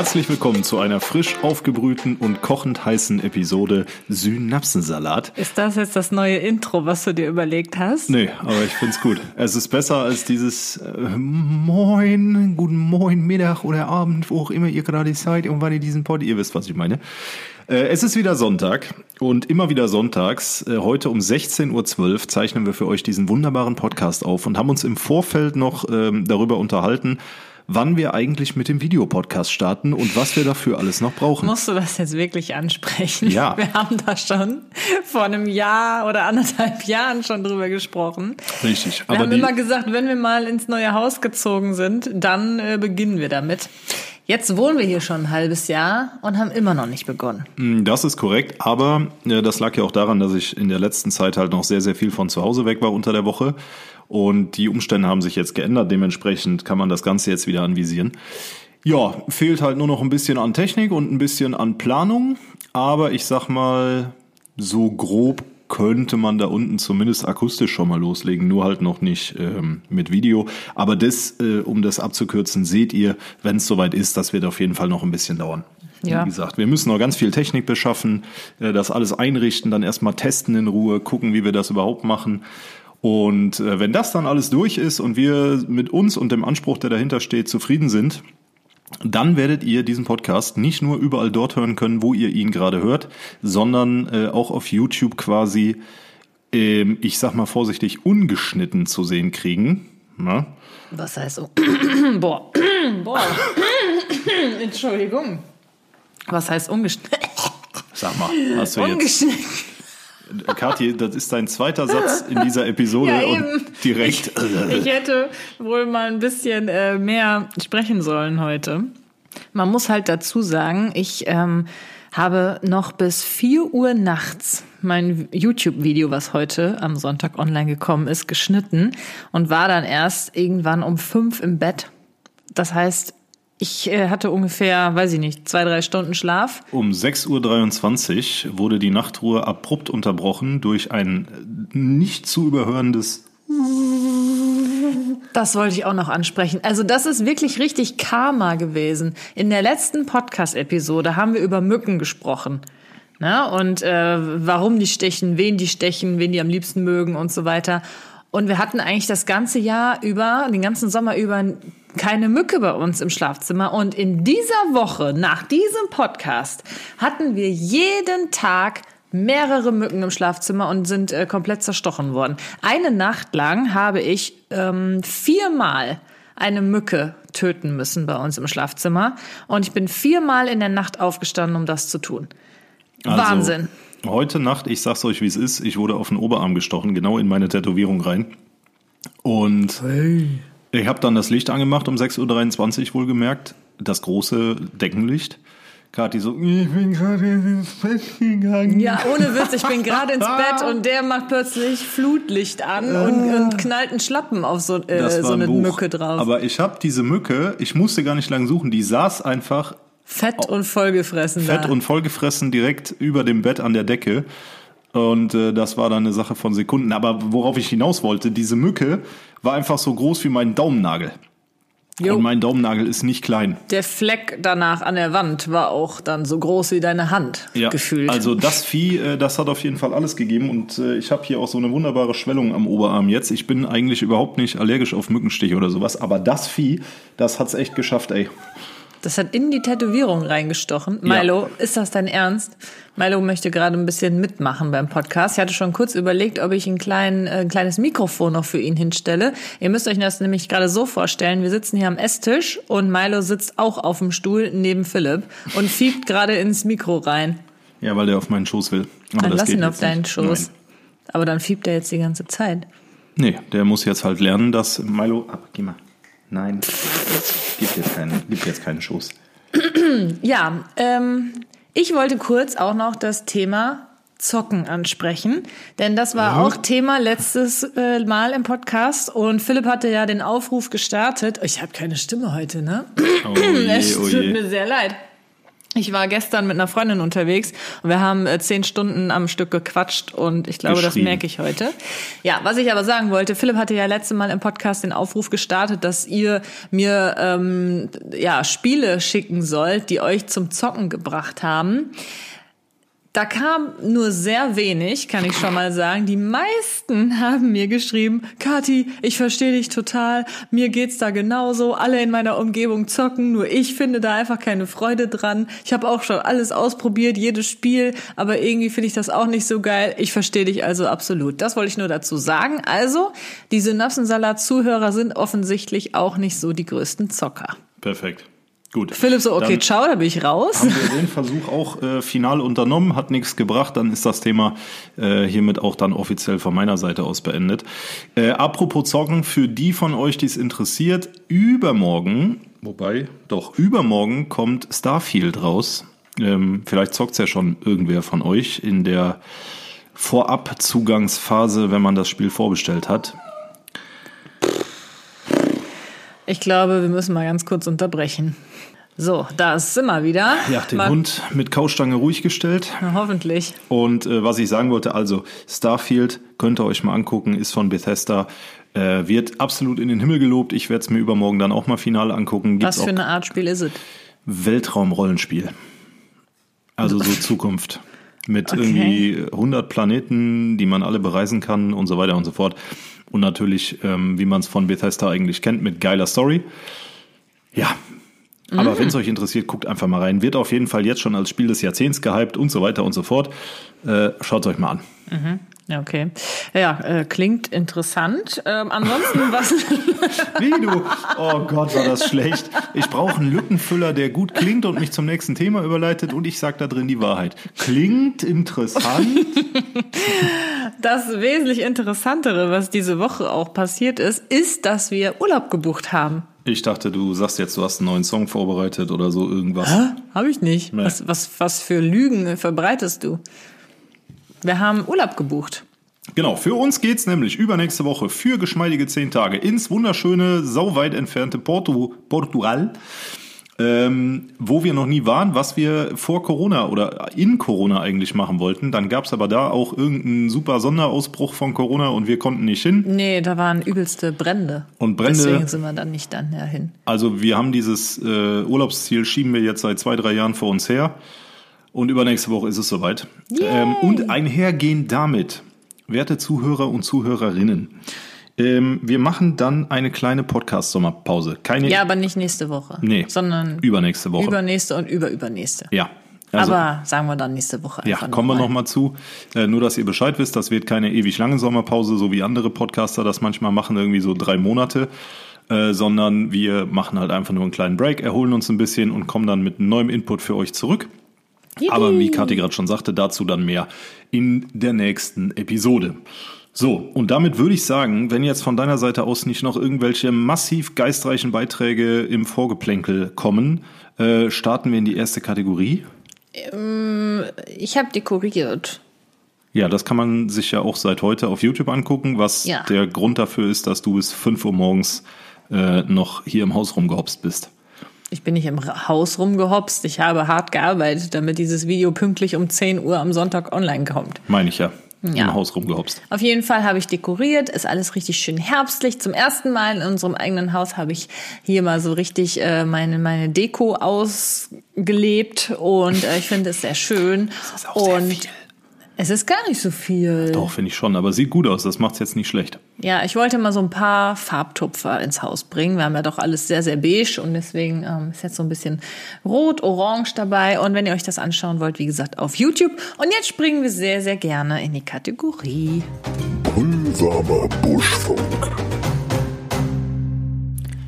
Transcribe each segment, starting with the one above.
Herzlich willkommen zu einer frisch aufgebrühten und kochend heißen Episode Synapsensalat. Ist das jetzt das neue Intro, was du dir überlegt hast? Nee, aber ich find's gut. Es ist besser als dieses äh, Moin, guten Moin, Mittag oder Abend, wo auch immer ihr gerade seid und wann ihr diesen Pod, ihr wisst, was ich meine. Äh, es ist wieder Sonntag und immer wieder sonntags. Äh, heute um 16.12 Uhr zeichnen wir für euch diesen wunderbaren Podcast auf und haben uns im Vorfeld noch ähm, darüber unterhalten, wann wir eigentlich mit dem Videopodcast starten und was wir dafür alles noch brauchen. Musst du das jetzt wirklich ansprechen? Ja. Wir haben da schon vor einem Jahr oder anderthalb Jahren schon drüber gesprochen. Richtig. Wir aber haben immer gesagt, wenn wir mal ins neue Haus gezogen sind, dann äh, beginnen wir damit. Jetzt wohnen wir hier schon ein halbes Jahr und haben immer noch nicht begonnen. Mm, Das ist korrekt, aber äh, das lag ja auch daran, dass ich in der letzten Zeit halt noch sehr, sehr viel von zu Hause weg war unter der Woche. Und die Umstände haben sich jetzt geändert. Dementsprechend kann man das Ganze jetzt wieder anvisieren. Ja, fehlt halt nur noch ein bisschen an Technik und ein bisschen an Planung. Aber ich sag mal, so grob könnte man da unten zumindest akustisch schon mal loslegen, nur halt noch nicht ähm, mit Video. Aber das, äh, um das abzukürzen, seht ihr, wenn es soweit ist, das wird auf jeden Fall noch ein bisschen dauern. Ja. Wie gesagt, wir müssen noch ganz viel Technik beschaffen, äh, das alles einrichten, dann erstmal testen in Ruhe, gucken, wie wir das überhaupt machen. Und äh, wenn das dann alles durch ist und wir mit uns und dem Anspruch, der dahinter steht, zufrieden sind, dann werdet ihr diesen Podcast nicht nur überall dort hören können, wo ihr ihn gerade hört, sondern äh, auch auf YouTube quasi, ähm, ich sag mal vorsichtig, ungeschnitten zu sehen kriegen. Na? Was heißt so? Boah. Boah. Entschuldigung. Was heißt ungeschnitten? Sag mal, hast du jetzt. Kathi, das ist dein zweiter Satz in dieser Episode Ja, und direkt. Ich hätte wohl mal ein bisschen äh, mehr sprechen sollen heute. Man muss halt dazu sagen, ich ähm, habe noch bis 4 Uhr nachts mein YouTube-Video, was heute am Sonntag online gekommen ist, geschnitten und war dann erst irgendwann um 5 im Bett. Das heißt, ich äh, hatte ungefähr, weiß ich nicht, zwei, drei Stunden Schlaf. Um 6.23 Uhr wurde die Nachtruhe abrupt unterbrochen durch ein nicht zu überhörendes Das wollte ich auch noch ansprechen. Also das ist wirklich richtig Karma gewesen. In der letzten Podcast-Episode haben wir über Mücken gesprochen. Ne? Und äh, warum die stechen, wen die stechen, wen die am liebsten mögen und so weiter. Und wir hatten eigentlich das ganze Jahr über, den ganzen Sommer über keine Mücke bei uns im Schlafzimmer. Und in dieser Woche, nach diesem Podcast, hatten wir jeden Tag mehrere Mücken im Schlafzimmer und sind äh, komplett zerstochen worden. Eine Nacht lang habe ich ähm, viermal eine Mücke töten müssen bei uns im Schlafzimmer. Und ich bin viermal in der Nacht aufgestanden, um das zu tun. Also, Wahnsinn. Heute Nacht, ich sag's euch, wie es ist, ich wurde auf den Oberarm gestochen, genau in meine Tätowierung rein. Und ich habe dann das Licht angemacht um 6.23 Uhr wohlgemerkt, das große Deckenlicht. Kathi so, ich bin gerade ins Bett gegangen. Ja, ohne Witz, ich bin gerade ins Bett und der macht plötzlich Flutlicht an und, und knallt einen Schlappen auf so, äh, so ein eine. Mücke drauf. Aber ich habe diese Mücke, ich musste gar nicht lang suchen, die saß einfach Fett und vollgefressen fett da. und vollgefressen direkt über dem Bett an der Decke. Und äh, das war dann eine Sache von Sekunden. Aber worauf ich hinaus wollte, diese Mücke war einfach so groß wie mein Daumennagel. Jo. Und mein Daumennagel ist nicht klein. Der Fleck danach an der Wand war auch dann so groß wie deine Hand gefühlt. Also das Vieh, äh, das hat auf jeden Fall alles gegeben und äh, ich habe hier auch so eine wunderbare Schwellung am Oberarm jetzt. Ich bin eigentlich überhaupt nicht allergisch auf Mückenstiche oder sowas, aber das Vieh, das hat's echt geschafft, ey. Das hat in die Tätowierung reingestochen. Milo, ist das dein Ernst? Milo möchte gerade ein bisschen mitmachen beim Podcast. Ich hatte schon kurz überlegt, ob ich ein, klein, äh, ein kleines Mikrofon noch für ihn hinstelle. Ihr müsst euch das nämlich gerade so vorstellen. Wir sitzen hier am Esstisch und Milo sitzt auch auf dem Stuhl neben Philipp und fiebt gerade ins Mikro rein. Ja, weil der auf meinen Schoß will. Aber Dann lass ihn auf deinen nicht. Schoß. Nein. Aber dann fiebt er jetzt die ganze Zeit. Nee, der muss jetzt halt lernen, dass Milo. Ab, geh mal. Nein. Gibt jetzt keinen, gibt jetzt keinen Schoß. Ja, ähm, ich wollte kurz auch noch das Thema Zocken ansprechen, denn das war Ja. auch Thema letztes äh, Mal im Podcast und Philipp hatte ja den Aufruf gestartet. Ich habe keine Stimme heute, ne? Oh je, Es oh tut je. mir sehr leid. Ich war gestern mit einer Freundin unterwegs und wir haben äh, zehn Stunden am Stück gequatscht und ich glaube, das merke ich heute. Ja, was ich aber sagen wollte, Philipp hatte ja letzte Mal im Podcast den Aufruf gestartet, dass ihr mir ähm, ja Spiele schicken sollt, die euch zum Zocken gebracht haben. Da kam nur sehr wenig, kann ich schon mal sagen. Die meisten haben mir geschrieben, Kathi, ich verstehe dich total, mir geht's da genauso, alle in meiner Umgebung zocken, nur ich finde da einfach keine Freude dran. Ich habe auch schon alles ausprobiert, jedes Spiel, aber irgendwie finde ich das auch nicht so geil. Ich verstehe dich also absolut. Das wollte ich nur dazu sagen. Also, die Synapsensalat-Zuhörer sind offensichtlich auch nicht so die größten Zocker. Perfekt. Gut. Philipp so, okay, Dann ciao, da bin ich raus. haben wir den Versuch auch äh, final unternommen, hat nichts gebracht, dann ist das Thema äh, hiermit auch dann offiziell von meiner Seite aus beendet. Äh, apropos Zocken, für die von euch, die es interessiert, übermorgen, wobei, doch, übermorgen kommt Starfield raus. Ähm, vielleicht zockt's ja schon irgendwer von euch in der Vorab-Zugangsphase, wenn man das Spiel vorbestellt hat. Ich glaube, wir müssen mal ganz kurz unterbrechen. So, da sind wir wieder. Ja, den Mal- Hund mit Kaustange ruhig gestellt. Na, hoffentlich. Und äh, was ich sagen wollte, also Starfield könnt ihr euch mal angucken, ist von Bethesda, äh, wird absolut in den Himmel gelobt. Ich werde es mir übermorgen dann auch mal final angucken. Gibt's Was für eine Art Spiel ist es? Weltraumrollenspiel. Also so Zukunft. Mit Okay. irgendwie 100 Planeten, die man alle bereisen kann und so weiter und so fort. Und natürlich, ähm, wie man es von Bethesda eigentlich kennt, mit geiler Story. Ja. Aber wenn es euch interessiert, guckt einfach mal rein. Wird auf jeden Fall jetzt schon als Spiel des Jahrzehnts gehypt und so weiter und so fort. Äh, Schaut euch mal an. Ja, okay. Ja, äh, klingt interessant. Ähm, ansonsten, was. Wie du? Oh Gott, war das schlecht. Ich brauche einen Lückenfüller, der gut klingt und mich zum nächsten Thema überleitet und ich sag da drin die Wahrheit. Klingt interessant. Das wesentlich Interessantere, was diese Woche auch passiert ist, ist, dass wir Urlaub gebucht haben. Ich dachte, du sagst jetzt, du hast einen neuen Song vorbereitet oder so irgendwas. Habe ich nicht. Nee. Was, was, was für Lügen verbreitest du? Wir haben Urlaub gebucht. Genau, für uns geht's nämlich übernächste Woche für geschmeidige zehn Tage ins wunderschöne, sauweit entfernte Porto, Portugal, ähm, wo wir noch nie waren, was wir vor Corona oder in Corona eigentlich machen wollten. Dann gab's aber da auch irgendeinen super Sonderausbruch von Corona und wir konnten nicht hin. Nee, da waren übelste Brände. Und Brände- Deswegen sind wir dann nicht dann dahin. Also wir haben dieses äh, Urlaubsziel, schieben wir jetzt seit zwei, drei Jahren vor uns her. Und übernächste Woche ist es soweit. Ähm, und einhergehend damit, werte Zuhörer und Zuhörerinnen, ähm, wir machen dann eine kleine Podcast-Sommerpause. Keine Ja, aber nicht nächste Woche. Nee, Sondern übernächste Woche. übernächste und überübernächste. ja. Also, aber sagen wir dann nächste Woche ja, einfach kommen wir noch nochmal zu. Äh, nur, dass ihr Bescheid wisst, das wird keine ewig lange Sommerpause, so wie andere Podcaster das manchmal machen, irgendwie so drei Monate. Äh, sondern wir machen halt einfach nur einen kleinen Break, erholen uns ein bisschen und kommen dann mit neuem Input für euch zurück. Aber wie Kathi gerade schon sagte, dazu dann mehr in der nächsten Episode. So, und damit würde ich sagen, wenn jetzt von deiner Seite aus nicht noch irgendwelche massiv geistreichen Beiträge im Vorgeplänkel kommen, äh, starten wir in die erste Kategorie. Ich habe dekoriert. Ja, das kann man sich ja auch seit heute auf YouTube angucken, was Ja. der Grund dafür ist, dass du bis 5 Uhr morgens äh, noch hier im Haus rumgehopst bist. Ich bin nicht im Haus rumgehopst. Ich habe hart gearbeitet, damit dieses Video pünktlich um 10 Uhr am Sonntag online kommt. Meine ich ja. Ja. Im Haus rumgehopst. Auf jeden Fall habe ich dekoriert, ist alles richtig schön herbstlich. Zum ersten Mal in unserem eigenen Haus habe ich hier mal so richtig äh, meine, meine Deko ausgelebt und äh, ich finde es sehr schön. ist auch sehr und viel. Es ist gar nicht so viel. Doch, finde ich schon, aber sieht gut aus, das macht's jetzt nicht schlecht. Ja, ich wollte mal so ein paar Farbtupfer ins Haus bringen. Wir haben ja doch alles sehr, sehr beige und deswegen ähm, ist jetzt so ein bisschen rot, orange dabei. Und wenn ihr euch das anschauen wollt, wie gesagt, auf YouTube. Und jetzt springen wir sehr, sehr gerne in die Kategorie. Brühwarmer Buschfunk.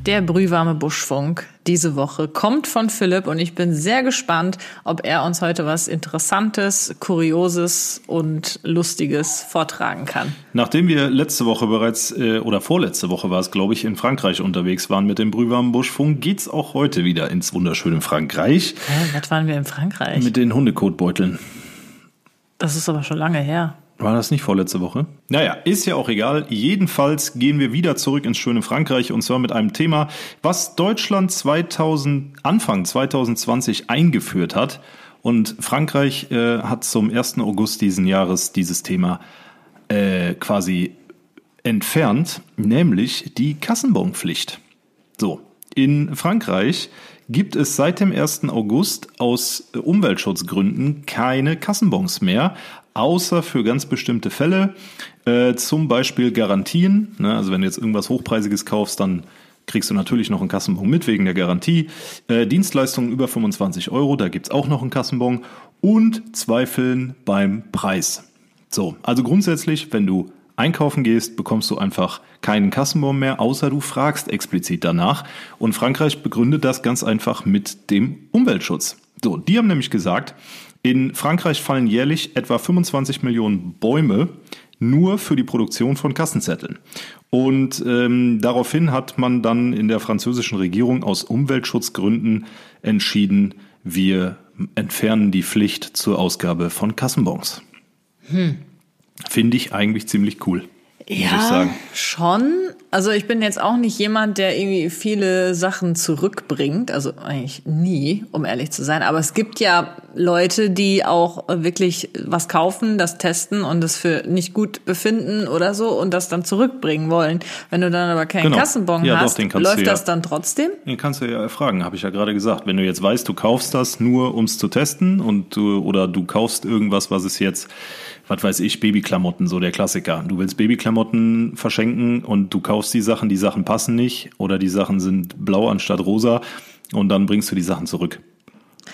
Der brühwarme Buschfunk diese Woche kommt von Philipp und ich bin sehr gespannt, ob er uns heute was Interessantes, Kurioses und Lustiges vortragen kann. Nachdem wir letzte Woche bereits, äh, oder vorletzte Woche war es, glaube ich, in Frankreich unterwegs waren mit dem Brühwarmen Buschfunk, geht's auch heute wieder ins wunderschöne Frankreich Hä, was waren wir in Frankreich? mit den Hundekotbeuteln. Das ist aber schon lange her. War das nicht vorletzte Woche? Naja, ist ja auch egal. Jedenfalls gehen wir wieder zurück ins schöne Frankreich und zwar mit einem Thema, was Deutschland 2000, Anfang 2020 eingeführt hat. Und Frankreich äh, hat zum 1. August diesen Jahres dieses Thema äh, quasi entfernt, nämlich die Kassenbonpflicht. So, in Frankreich gibt es seit dem 1. August aus Umweltschutzgründen keine Kassenbons mehr, außer für ganz bestimmte Fälle, äh, zum Beispiel Garantien. Ne? Also wenn du jetzt irgendwas Hochpreisiges kaufst, dann kriegst du natürlich noch einen Kassenbon mit wegen der Garantie. Äh, Dienstleistungen über 25 Euro, da gibt's auch noch einen Kassenbon. Und Zweifeln beim Preis. So, also grundsätzlich, wenn du einkaufen gehst, bekommst du einfach keinen Kassenbon mehr, außer du fragst explizit danach. Und Frankreich begründet das ganz einfach mit dem Umweltschutz. So, die haben nämlich gesagt, in Frankreich fallen jährlich etwa 25 Millionen Bäume nur für die Produktion von Kassenzetteln. Und ähm, daraufhin hat man dann in der französischen Regierung aus Umweltschutzgründen entschieden, wir entfernen die Pflicht zur Ausgabe von Kassenbons. Hm. Finde ich eigentlich ziemlich cool ja, schon. Also ich bin jetzt auch nicht jemand, der irgendwie viele Sachen zurückbringt. Also eigentlich nie, um ehrlich zu sein. Aber es gibt ja Leute, die auch wirklich was kaufen, das testen und das für nicht gut befinden oder so und das dann zurückbringen wollen. Wenn du dann aber keinen genau. Kassenbon ja, hast, doch, läuft das ja, dann trotzdem? Den kannst du ja fragen, habe ich ja gerade gesagt. Wenn du jetzt weißt, du kaufst das nur, um es zu testen und du, oder du kaufst irgendwas, was es jetzt was weiß ich, Babyklamotten, so der Klassiker. Du willst Babyklamotten verschenken und du kaufst die Sachen, die Sachen passen nicht oder die Sachen sind blau anstatt rosa und dann bringst du die Sachen zurück.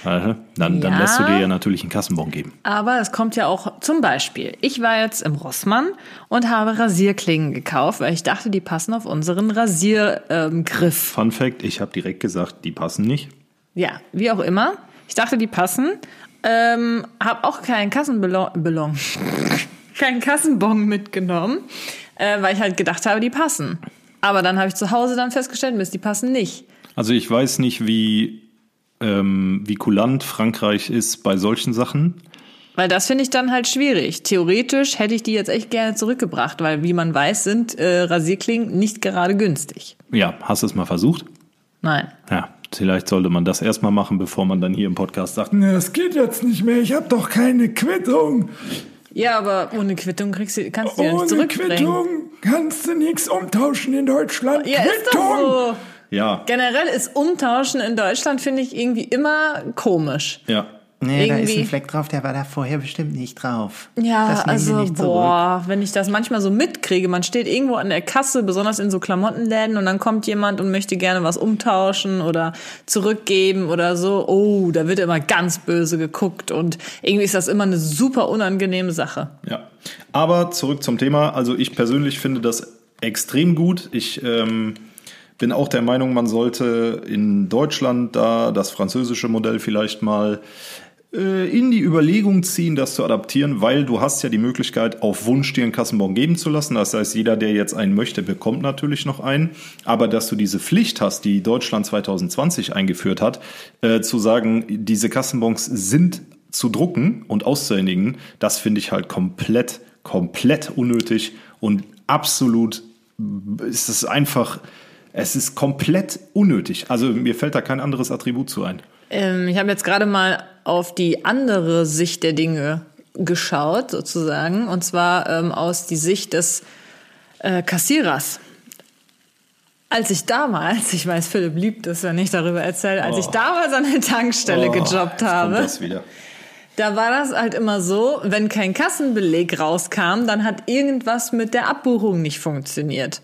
Dann, dann ja, lässt du dir ja natürlich einen Kassenbon geben. Aber es kommt ja auch zum Beispiel. Ich war jetzt im Rossmann und habe Rasierklingen gekauft, weil ich dachte, die passen auf unseren Rasiergriff. Ähm, Fun Fact: Ich habe direkt gesagt, die passen nicht. Ja, wie auch immer. Ich dachte, die passen. Ähm, hab auch keinen Kassenballon, keinen Kassenbon mitgenommen, äh, weil ich halt gedacht habe, die passen. Aber dann habe ich zu Hause dann festgestellt, Mist, die passen nicht. Also ich weiß nicht, wie, ähm, wie kulant Frankreich ist bei solchen Sachen. Weil das finde ich dann halt schwierig. Theoretisch hätte ich die jetzt echt gerne zurückgebracht, weil wie man weiß, sind äh, Rasierklingen nicht gerade günstig. Ja, hast du es mal versucht? Nein. Ja, Vielleicht sollte man das erstmal machen, bevor man dann hier im Podcast sagt, es geht jetzt nicht mehr, ich habe doch keine Quittung. Ja, aber ohne Quittung kriegst du, kannst du ja nicht. Ohne Quittung kannst du nichts umtauschen in Deutschland. Ja, Quittung. ist doch so. Ja. Generell ist Umtauschen in Deutschland, finde ich, irgendwie immer komisch. Ja. Nee, Irgendwie. da ist ein Fleck drauf, der war da vorher bestimmt nicht drauf. Ja, also boah, wenn ich das manchmal so mitkriege, man steht irgendwo an der Kasse, besonders in so Klamottenläden und dann kommt jemand und möchte gerne was umtauschen oder zurückgeben oder so. Oh, da wird immer ganz böse geguckt und irgendwie ist das immer eine super unangenehme Sache. Ja, aber zurück zum Thema. Also ich persönlich finde das extrem gut. Ich ähm, bin auch der Meinung, man sollte in Deutschland da das französische Modell vielleicht mal in die Überlegung ziehen, das zu adaptieren, weil du hast ja die Möglichkeit, auf Wunsch dir einen Kassenbon geben zu lassen. Das heißt, jeder, der jetzt einen möchte, bekommt natürlich noch einen. Aber dass du diese Pflicht hast, die Deutschland 2020 eingeführt hat, äh, zu sagen, diese Kassenbons sind zu drucken und auszuhändigen, das finde ich halt komplett, komplett unnötig und absolut ist es einfach, es ist komplett unnötig. Also mir fällt da kein anderes Attribut zu ein. Ähm, ich habe jetzt gerade mal auf die andere Sicht der Dinge geschaut, sozusagen, und zwar ähm, aus die Sicht des äh, Kassierers. Als ich damals, ich weiß, Philipp liebt es, wenn ich darüber erzähle, als oh. ich damals an der Tankstelle oh, gejobbt habe, da war das halt immer so, wenn kein Kassenbeleg rauskam, dann hat irgendwas mit der Abbuchung nicht funktioniert.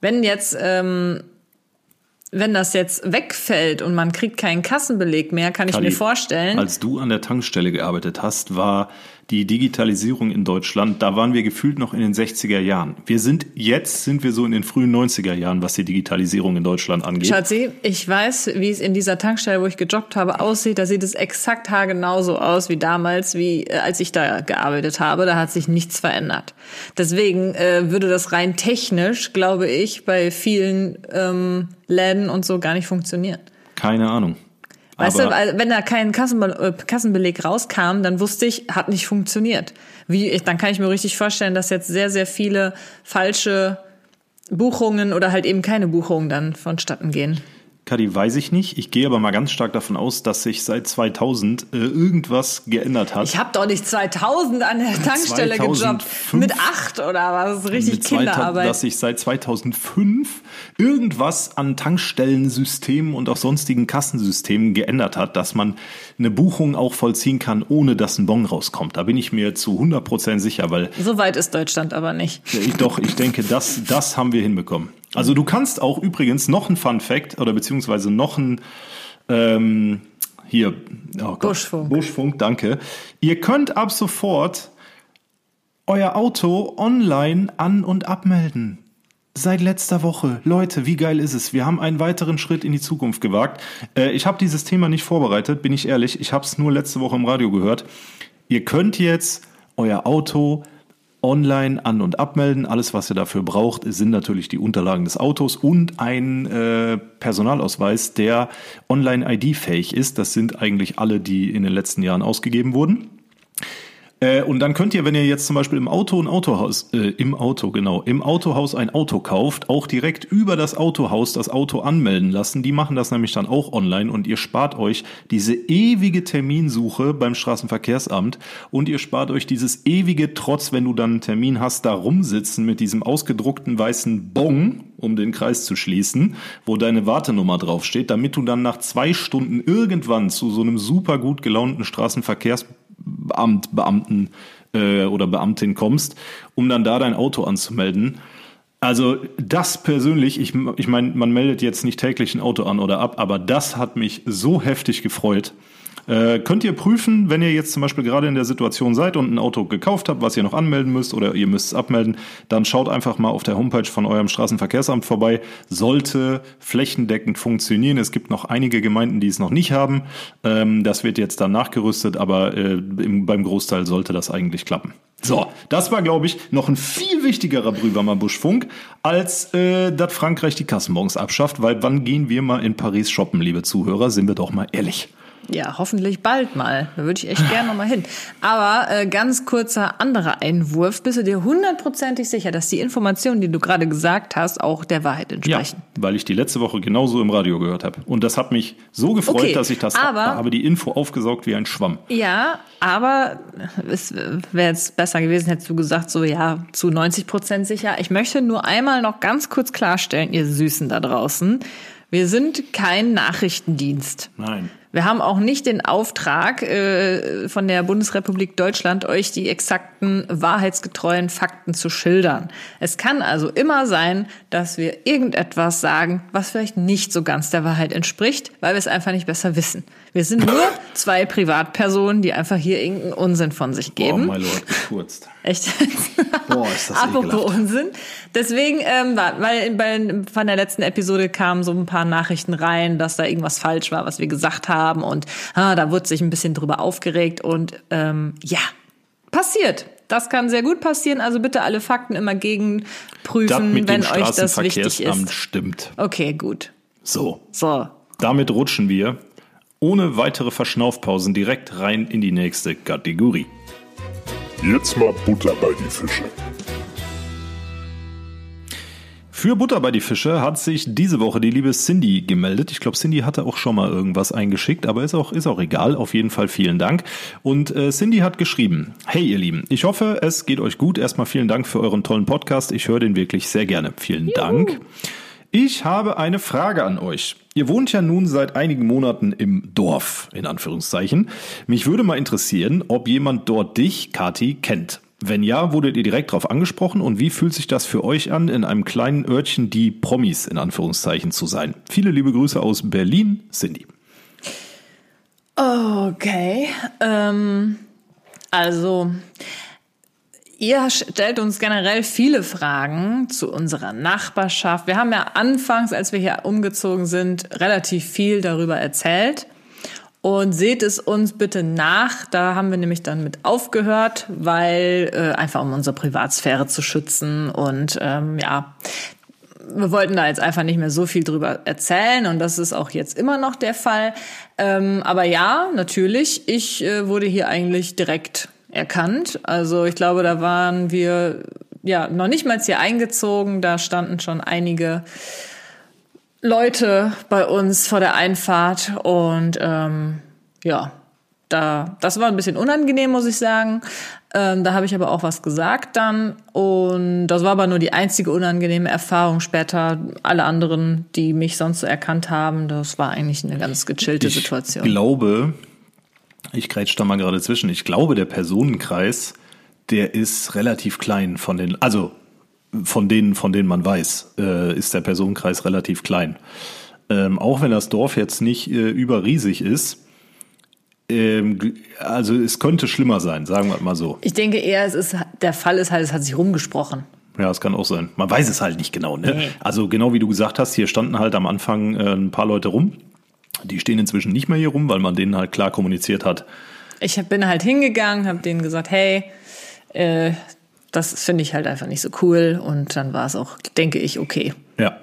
Wenn jetzt ähm, wenn das jetzt wegfällt und man kriegt keinen Kassenbeleg mehr, kann Kali, ich mir vorstellen. Als du an der Tankstelle gearbeitet hast, war die Digitalisierung in Deutschland, da waren wir gefühlt noch in den 60er Jahren. Wir sind jetzt sind wir so in den frühen 90er Jahren, was die Digitalisierung in Deutschland angeht. Schatzi, ich weiß, wie es in dieser Tankstelle, wo ich gejobbt habe, aussieht. Da sieht es exakt haargenauso aus wie damals, wie äh, als ich da gearbeitet habe. Da hat sich nichts verändert. Deswegen äh, würde das rein technisch, glaube ich, bei vielen ähm, Läden und so gar nicht funktionieren. Keine Ahnung. Weißt Aber- du, wenn da kein Kassenbe äh, Kassenbeleg rauskam, dann wusste ich, hat nicht funktioniert. Wie, ich- dann kann ich mir richtig vorstellen, dass jetzt sehr, sehr viele falsche Buchungen oder halt eben keine Buchungen dann vonstatten gehen. Kadi, weiß ich nicht. Ich gehe aber mal ganz stark davon aus, dass sich seit 2000 äh, irgendwas geändert hat. Ich habe doch nicht 2000 an der Tankstelle gejobbt. 2005? Mit acht oder was? Richtig Mit 2000 Kinderarbeit. dass sich seit 2005 irgendwas an Tankstellensystemen und auch sonstigen Kassensystemen geändert hat, dass man eine Buchung auch vollziehen kann, ohne dass ein Bon rauskommt. Da bin ich mir zu 100% sicher, weil So weit ist Deutschland aber nicht. ich, doch, ich denke, das, das haben wir hinbekommen. Also du kannst auch übrigens noch ein Fun Fact oder beziehungsweise noch ein ähm, hier oh Gott, Buschfunk. Buschfunk, danke. Ihr könnt ab sofort euer Auto online an- und abmelden. Seit letzter Woche. Leute, wie geil ist es? Wir haben einen weiteren Schritt in die Zukunft gewagt. Äh, ich habe dieses Thema nicht vorbereitet, bin ich ehrlich. Ich habe es nur letzte Woche im Radio gehört. Ihr könnt jetzt euer Auto online an- und abmelden. Alles, was ihr dafür braucht, sind natürlich die Unterlagen des Autos und ein äh, Personalausweis, der online ID-fähig ist. Das sind eigentlich alle, die in den letzten Jahren ausgegeben wurden. Äh, und dann könnt ihr, wenn ihr jetzt zum Beispiel im Auto ein Autohaus, äh, im Auto, genau, im Autohaus ein Auto kauft, auch direkt über das Autohaus das Auto anmelden lassen. Die machen das nämlich dann auch online und ihr spart euch diese ewige Terminsuche beim Straßenverkehrsamt und ihr spart euch dieses ewige Trotz, wenn du dann einen Termin hast, da rumsitzen mit diesem ausgedruckten weißen Bon, um den Kreis zu schließen, wo deine Wartenummer draufsteht, damit du dann nach zwei Stunden irgendwann zu so einem super gut gelaunten Straßenverkehrsbeamt, Beamten äh, oder Beamtin kommst, um dann da dein Auto anzumelden. Also das persönlich, ich, ich meine, man meldet jetzt nicht täglich ein Auto an oder ab, aber das hat mich so heftig gefreut. Äh, könnt ihr prüfen, wenn ihr jetzt zum Beispiel gerade in der Situation seid und ein Auto gekauft habt, was ihr noch anmelden müsst oder ihr müsst es abmelden, dann schaut einfach mal auf der Homepage von eurem Straßenverkehrsamt vorbei. Sollte flächendeckend funktionieren. Es gibt noch einige Gemeinden, die es noch nicht haben. Ähm, das wird jetzt dann nachgerüstet, aber äh, im, beim Großteil sollte das eigentlich klappen. So, das war, glaube ich, noch ein viel wichtigerer Brühwarmer Buschfunk, als äh, dass Frankreich die Kassenbons abschafft, weil wann gehen wir mal in Paris shoppen, liebe Zuhörer? Sind wir doch mal ehrlich. Ja, hoffentlich bald mal. Da würde ich echt gerne noch mal hin. Aber äh, ganz kurzer anderer Einwurf. Bist du dir hundertprozentig sicher, dass die Informationen, die du gerade gesagt hast, auch der Wahrheit Ja, entsprechen? weil ich die letzte Woche genauso im Radio gehört habe. Und das hat mich so gefreut, Okay, dass ich das aber- habe die Info aufgesaugt wie ein Schwamm. Ja, aber es wäre jetzt besser gewesen, hättest du gesagt, so ja, zu 90 Prozent sicher. Ich möchte nur einmal noch ganz kurz klarstellen, ihr Süßen da draußen, wir sind kein Nachrichtendienst. Nein. Wir haben auch nicht den Auftrag äh, von der Bundesrepublik Deutschland, euch die exakten, wahrheitsgetreuen Fakten zu schildern. Es kann also immer sein, dass wir irgendetwas sagen, was vielleicht nicht so ganz der Wahrheit entspricht, weil wir es einfach nicht besser wissen. Wir sind nur zwei Privatpersonen, die einfach hier irgendeinen Unsinn von sich Boah, geben. Milo hat gekurzt. Echt? Boah, ist das Apropos ekelhaft. Unsinn. Deswegen, ähm, weil bei, von der letzten Episode kamen so ein paar Nachrichten rein, dass da irgendwas falsch war, was wir gesagt haben. Und ah, da wurde sich ein bisschen drüber aufgeregt. Und ähm, ja, passiert. Das kann sehr gut passieren. Also bitte alle Fakten immer gegenprüfen, wenn euch das wichtig ist. stimmt. Okay, gut. So, So. damit rutschen wir ohne weitere Verschnaufpausen direkt rein in die nächste Kategorie. Jetzt mal Butter bei die Fische. Für Butter bei die Fische hat sich diese Woche die liebe Cindy gemeldet. Ich glaube, Cindy hatte auch schon mal irgendwas eingeschickt, aber ist auch, ist auch egal. Auf jeden Fall vielen Dank. Und äh, Cindy hat geschrieben, hey ihr Lieben, ich hoffe, es geht euch gut. Erstmal vielen Dank für euren tollen Podcast. Ich höre den wirklich sehr gerne. Vielen Dank. Ich habe eine Frage an euch. Ihr wohnt ja nun seit einigen Monaten im Dorf, in Anführungszeichen. Mich würde mal interessieren, ob jemand dort dich, Kati, kennt. Wenn ja, wurdet ihr direkt darauf angesprochen und wie fühlt sich das für euch an, in einem kleinen Örtchen die Promis in Anführungszeichen zu sein? Viele liebe Grüße aus Berlin, Cindy. Okay. Ähm, also, ihr stellt uns generell viele Fragen zu unserer Nachbarschaft. Wir haben ja anfangs, als wir hier umgezogen sind, relativ viel darüber erzählt. Und seht es uns bitte nach. Da haben wir nämlich dann mit aufgehört, weil äh, einfach um unsere Privatsphäre zu schützen und ähm, ja, wir wollten da jetzt einfach nicht mehr so viel drüber erzählen und das ist auch jetzt immer noch der Fall. Ähm, aber ja, natürlich, ich äh, wurde hier eigentlich direkt erkannt. Also ich glaube, da waren wir ja noch nicht mal hier eingezogen. Da standen schon einige Leute bei uns vor der Einfahrt und ähm, ja, da das war ein bisschen unangenehm, muss ich sagen. Ähm, da habe ich aber auch was gesagt dann und das war aber nur die einzige unangenehme Erfahrung später. Alle anderen, die mich sonst so erkannt haben, das war eigentlich eine ganz gechillte Ich Situation. glaube, ich grätsch da mal gerade zwischen, ich glaube, der Personenkreis, der ist relativ klein von den, also von denen, von denen man weiß, äh, ist der Personenkreis relativ klein. Ähm, auch wenn das Dorf jetzt nicht äh, überriesig ist, ähm, also es könnte schlimmer sein, sagen wir mal so. Ich denke eher, es ist der Fall ist halt, es hat sich rumgesprochen. Ja, es kann auch sein. Man weiß es halt nicht genau. Ne? Nee. Also genau wie du gesagt hast, hier standen halt am Anfang äh, ein paar Leute rum. Die stehen inzwischen nicht mehr hier rum, weil man denen halt klar kommuniziert hat. Ich bin halt hingegangen, habe denen gesagt, hey, äh, das finde ich halt einfach nicht so cool und dann war es auch, denke ich, okay. Ja.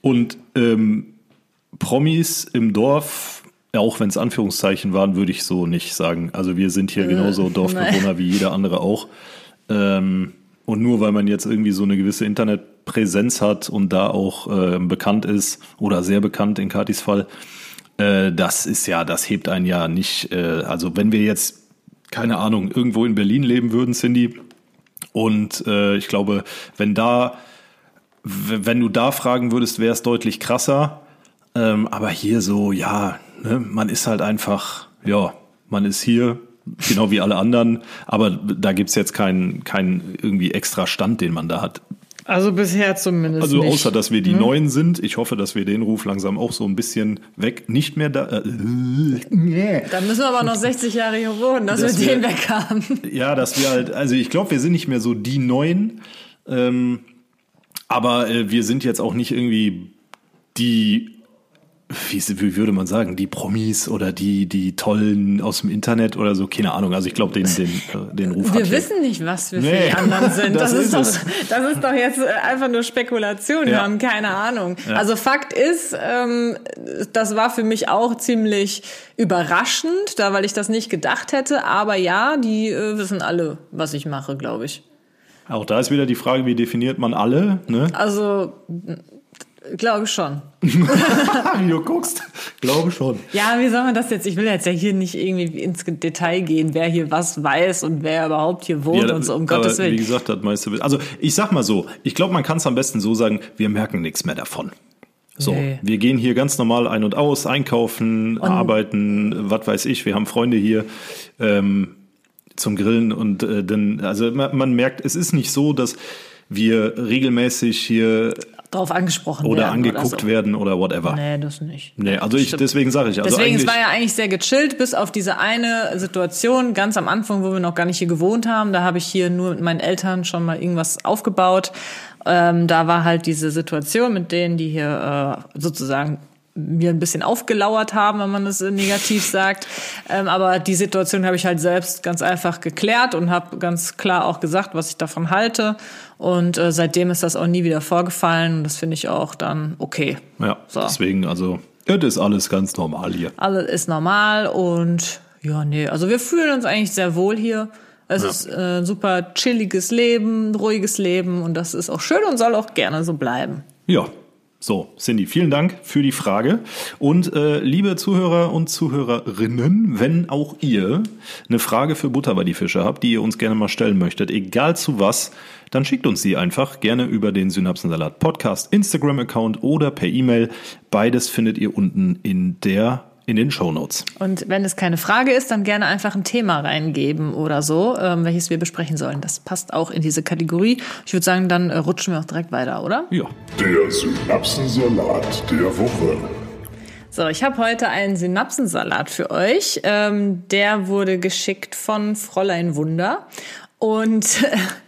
Und ähm, Promis im Dorf, auch wenn es Anführungszeichen waren, würde ich so nicht sagen. Also wir sind hier genauso Dorfbewohner wie jeder andere auch. Ähm, und nur weil man jetzt irgendwie so eine gewisse Internetpräsenz hat und da auch äh, bekannt ist oder sehr bekannt in Katis Fall, äh, das ist ja, das hebt einen ja nicht. Äh, also wenn wir jetzt, keine Ahnung, irgendwo in Berlin leben würden, Cindy, und äh, ich glaube, wenn da wenn du da fragen würdest, wäre es deutlich krasser. Ähm, aber hier so, ja, ne, man ist halt einfach, ja, man ist hier, genau wie alle anderen, aber da gibt's jetzt keinen keinen irgendwie extra Stand, den man da hat. Also bisher zumindest Also nicht. außer, dass wir die Neuen sind. Ich hoffe, dass wir den Ruf langsam auch so ein bisschen weg, nicht mehr da. Äh, Dann müssen wir aber noch 60 Jahre hier wohnen, dass, Dass wir wir- den weg haben. Ja, dass wir halt, also ich glaube, wir sind nicht mehr so die Neuen, ähm, aber äh, wir sind jetzt auch nicht irgendwie die, wie, wie würde man sagen, die Promis oder die, die Tollen aus dem Internet oder so, keine Ahnung. Also ich glaube, den, den, äh, den Ruf Wir wissen nicht, was wir für Nee, die anderen sind. das Das, ist, doch, das ist doch jetzt äh, einfach nur Spekulation. Wir Ja. haben keine Ahnung. Also Fakt ist, ähm, das war für mich auch ziemlich überraschend, da weil ich das nicht gedacht hätte. Aber ja, die äh, wissen alle, was ich mache, glaube ich. Auch da ist wieder die Frage, wie definiert man alle? Ne? Also glaube schon. wie du guckst, glaube schon. Ja, wie soll man das jetzt? Ich will jetzt ja hier nicht irgendwie ins Detail gehen, wer hier was weiß und wer überhaupt hier wohnt und so, um Gottes Wie Willen. gesagt, das meiste. Also ich sag mal so, ich glaube, man kann es am besten so sagen, wir merken nichts mehr davon. So, Nee. wir gehen hier ganz normal ein und aus, einkaufen, arbeiten, was weiß ich, wir haben Freunde hier ähm, zum Grillen und äh, dann, also man, man merkt, es ist nicht so, dass wir regelmäßig hier Drauf angesprochen oder werden angeguckt oder so. werden oder whatever. Nee, das nicht. Nee, also ich, Stimmt. deswegen sage ich, also Deswegen, es war ja eigentlich sehr gechillt, bis auf diese eine Situation ganz am Anfang, wo wir noch gar nicht hier gewohnt haben. Da habe ich hier nur mit meinen Eltern schon mal irgendwas aufgebaut. Ähm, da war halt diese Situation mit denen, die hier äh, sozusagen mir ein bisschen aufgelauert haben, wenn man das negativ sagt. Ähm, aber die Situation habe ich halt selbst ganz einfach geklärt und habe ganz klar auch gesagt, was ich davon halte. Und äh, seitdem ist das auch nie wieder vorgefallen. Und das finde ich auch dann okay. ja, So. deswegen, also, das ist alles ganz normal hier. Alles ist normal und ja, nee, also wir fühlen uns eigentlich sehr wohl hier. Es ist äh, ein super chilliges Leben, ruhiges Leben und das ist auch schön und soll auch gerne so bleiben. Ja, so, Cindy, vielen Dank für die Frage. Und äh, liebe Zuhörer und Zuhörerinnen, wenn auch ihr eine Frage für Butter bei die Fische habt, die ihr uns gerne mal stellen möchtet, egal zu was, dann schickt uns die einfach gerne über den Synapsensalat Podcast Instagram-Account oder per E-Mail. Beides findet ihr unten in der in den Shownotes. Und wenn es keine Frage ist, dann gerne einfach ein Thema reingeben oder so, ähm, welches wir besprechen sollen. Das passt auch in diese Kategorie. Ich würde sagen, dann äh, rutschen wir auch direkt weiter, oder? Ja, Der Synapsensalat der Woche. So, ich habe heute einen Synapsensalat für euch. Ähm, der wurde geschickt von Fräulein Wunder. Und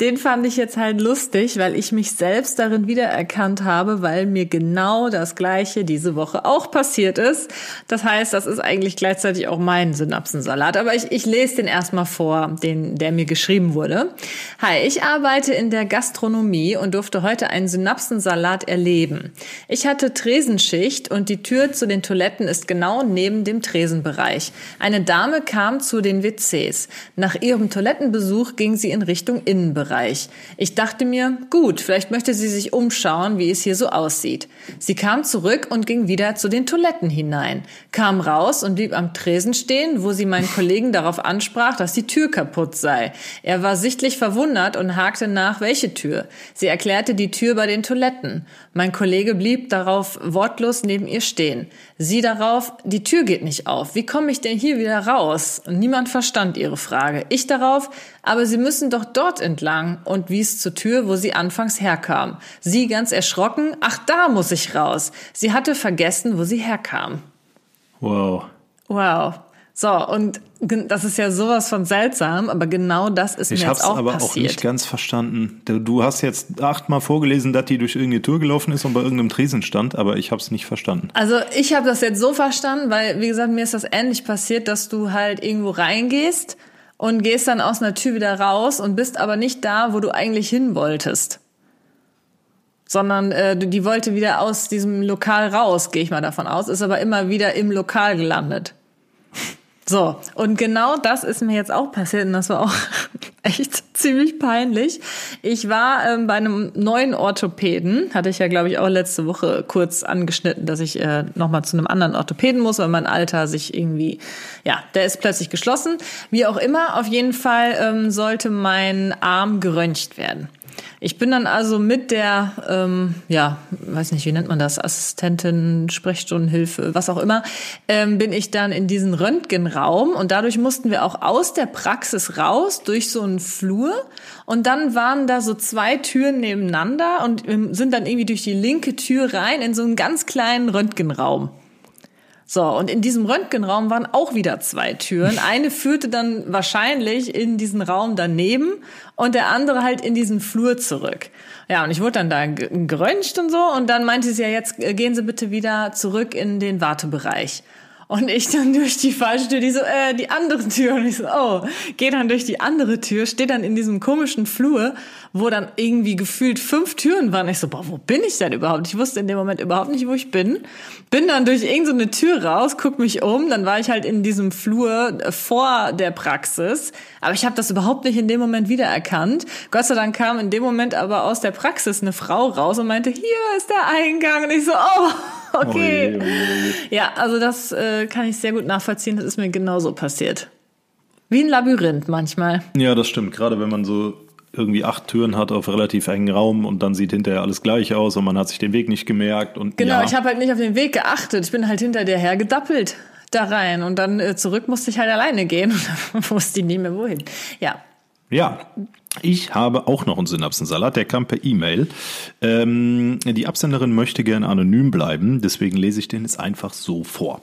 Den fand ich jetzt halt lustig, weil ich mich selbst darin wiedererkannt habe, weil mir genau das Gleiche diese Woche auch passiert ist. Das heißt, das ist eigentlich gleichzeitig auch mein Synapsensalat. Aber ich, ich lese den erstmal vor, den, der mir geschrieben wurde. Hi, ich arbeite in der Gastronomie und durfte heute einen Synapsensalat erleben. Ich hatte Tresenschicht und die Tür zu den Toiletten ist genau neben dem Tresenbereich. Eine Dame kam zu den WCs. Nach ihrem Toilettenbesuch ging sie in Richtung Innenbereich. Ich dachte mir, gut, vielleicht möchte sie sich umschauen, wie es hier so aussieht. Sie kam zurück und ging wieder zu den Toiletten hinein, kam raus und blieb am Tresen stehen, wo sie meinen Kollegen darauf ansprach, dass die Tür kaputt sei. Er war sichtlich verwundert und hakte nach, welche Tür. Sie erklärte die Tür bei den Toiletten. Mein Kollege blieb darauf wortlos neben ihr stehen. Sie darauf, die Tür geht nicht auf. Wie komme ich denn hier wieder raus? Und niemand verstand ihre Frage. Ich darauf, aber Sie müssen doch dort entlang und wies zur Tür, wo sie anfangs herkam. Sie ganz erschrocken, ach da muss ich raus. Sie hatte vergessen, wo sie herkam. Wow. Wow. So, und das ist ja sowas von seltsam, aber genau das ist Ich mir habe jetzt es auch aber passiert. auch nicht ganz verstanden. Du- Du hast jetzt achtmal vorgelesen, dass die durch irgendeine Tür gelaufen ist und bei irgendeinem Tresen stand, aber ich habe es nicht verstanden. Also ich habe das jetzt so verstanden, weil wie gesagt, mir ist das ähnlich passiert, dass du halt irgendwo reingehst und gehst dann aus einer Tür wieder raus und bist aber nicht da, wo du eigentlich hin wolltest. Sondern äh, die wollte wieder aus diesem Lokal raus, gehe ich mal davon aus, ist aber immer wieder im Lokal gelandet. So, und genau das ist mir jetzt auch passiert und das war auch echt ziemlich peinlich. Ich war ähm, bei einem neuen Orthopäden, hatte ich ja, glaube ich, auch letzte Woche kurz angeschnitten, dass ich äh, nochmal zu einem anderen Orthopäden muss, weil mein Alter sich irgendwie, ja, der ist plötzlich geschlossen. Wie auch immer, auf jeden Fall ähm, sollte mein Arm geröntgt werden. Ich bin dann also mit der, ähm, ja, weiß nicht, wie nennt man das, Assistentin, Sprechstundenhilfe, was auch immer, ähm, bin ich dann in diesen Röntgenraum und dadurch mussten wir auch aus der Praxis raus durch so einen Flur und dann waren da so zwei Türen nebeneinander und wir sind dann irgendwie durch die linke Tür rein in so einen ganz kleinen Röntgenraum. So, und in diesem Röntgenraum waren auch wieder zwei Türen. Eine führte dann wahrscheinlich in diesen Raum daneben und der andere halt in diesen Flur zurück. Ja, und ich wurde dann da ge- geröntgt und so und dann meinte sie ja, jetzt äh, gehen Sie bitte wieder zurück in den Wartebereich. Und ich dann durch die falsche Tür, die so, äh, die andere Tür. Und ich so, oh, geh dann durch die andere Tür, stehe dann in diesem komischen Flur, wo dann irgendwie gefühlt fünf Türen waren. Ich so, boah, wo bin ich denn überhaupt? Ich wusste in dem Moment überhaupt nicht, wo ich bin. Bin dann durch irgendeine Tür raus, guck mich um, dann war ich halt in diesem Flur äh, vor der Praxis. Aber ich habe das überhaupt nicht in dem Moment wiedererkannt. Gott sei Dank kam in dem Moment aber aus der Praxis eine Frau raus und meinte, hier ist der Eingang. Und ich so, oh, okay. Oje, oje. Ja, also das äh, kann ich sehr gut nachvollziehen. Das ist mir genauso passiert. Wie ein Labyrinth manchmal. Ja, das stimmt. Gerade wenn man so irgendwie acht Türen hat auf relativ engen Raum und dann sieht hinterher alles gleich aus und man hat sich den Weg nicht gemerkt und Genau, ja. ich habe halt nicht auf den Weg geachtet. Ich bin halt hinter der her gedappelt da rein und dann äh, zurück musste ich halt alleine gehen und wusste nie mehr wohin. Ja, Ja, ich habe auch noch einen Synapsensalat, der kam per E-Mail. Ähm, die Absenderin möchte gern anonym bleiben, deswegen lese ich den jetzt einfach so vor.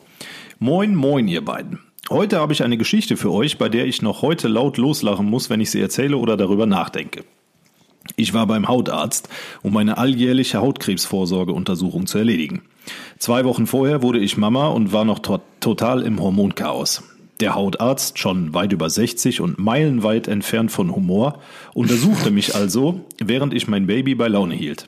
Moin, moin, ihr beiden. Heute habe ich eine Geschichte für euch, bei der ich noch heute laut loslachen muss, wenn ich sie erzähle oder darüber nachdenke. Ich war beim Hautarzt, um meine alljährliche Hautkrebsvorsorgeuntersuchung zu erledigen. Zwei Wochen vorher wurde ich Mama und war noch to total im Hormonchaos. Der Hautarzt, schon weit über 60 und meilenweit entfernt von Humor, untersuchte mich also, während ich mein Baby bei Laune hielt.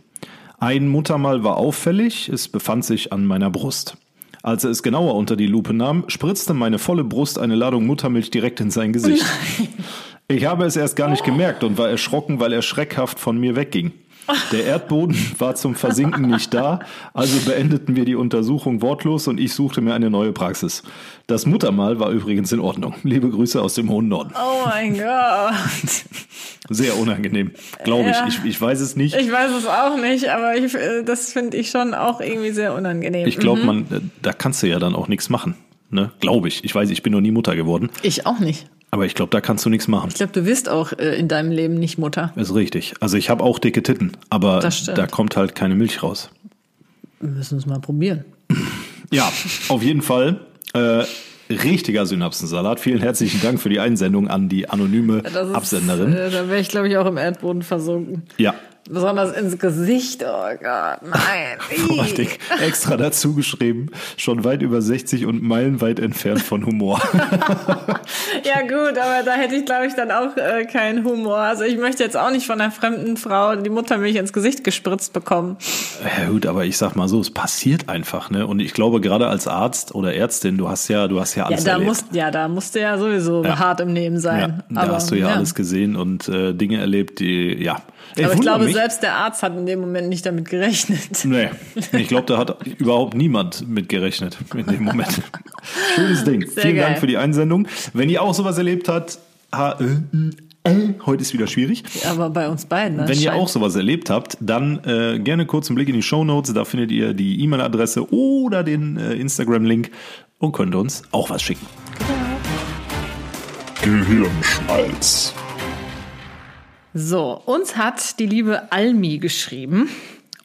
Ein Muttermal war auffällig, es befand sich an meiner Brust. Als er es genauer unter die Lupe nahm, spritzte meine volle Brust eine Ladung Muttermilch direkt in sein Gesicht. Ich habe es erst gar nicht gemerkt und war erschrocken, weil er schreckhaft von mir wegging. Der Erdboden war zum Versinken nicht da, also beendeten wir die Untersuchung wortlos und ich suchte mir eine neue Praxis. Das Muttermal war übrigens in Ordnung. Liebe Grüße aus dem hohen Norden. Oh mein Gott. Sehr unangenehm, glaube Ja. ich. ich. Ich weiß es nicht. Ich weiß es auch nicht, aber ich, äh, das finde ich schon auch irgendwie sehr unangenehm. Ich glaube, Mhm. man, äh, da kannst du ja dann auch nichts machen. Ne? Glaube ich. Ich weiß, ich bin noch nie Mutter geworden, Ich auch nicht. Aber ich glaube, da kannst du nichts machen. Ich glaube, du wirst auch äh, in deinem Leben nicht Mutter. Ist richtig. Also ich habe auch dicke Titten, aber da kommt halt keine Milch raus. Wir müssen es mal probieren. Ja, auf jeden Fall. Äh, Richtiger Synapsensalat. Vielen herzlichen Dank für die Einsendung an die anonyme Das ist, Absenderin. Äh, da wäre ich, glaube ich, auch im Erdboden versunken. Ja. Besonders ins Gesicht. Oh Gott, nein. Dingen extra dazu geschrieben, schon weit über 60 und meilenweit entfernt von Humor. Ja gut, aber da hätte ich, glaube ich, dann auch äh, keinen Humor. Also ich möchte jetzt auch nicht von einer fremden Frau die Muttermilch ins Gesicht gespritzt bekommen. Ja gut, aber ich sag mal so, es passiert einfach, ne? Und ich glaube, gerade als Arzt oder Ärztin, du hast ja, du hast ja Ja, alles da erlebt. musst, ja, da musst du ja sowieso Ja. hart im Nehmen ja, sein. da hast du ja, alles gesehen und äh, Dinge erlebt, die, ja. Ey, Aber ich glaube, mich. selbst der Arzt hat in dem Moment nicht damit gerechnet. Nee, ich glaube, da hat überhaupt niemand mit gerechnet in dem Moment. Schönes Ding. Sehr Vielen geil. Dank für die Einsendung. Wenn ihr auch sowas erlebt habt, ha, äh, äh, heute ist wieder schwierig. Aber bei uns beiden. ne, Wenn ihr auch sowas erlebt habt, dann äh, gerne kurz einen Blick in die Show Notes. Da findet ihr die E-Mail-Adresse oder den äh, Instagram-Link und könnt uns auch was schicken. Gehirnschmalz. So, uns hat die liebe Almi geschrieben.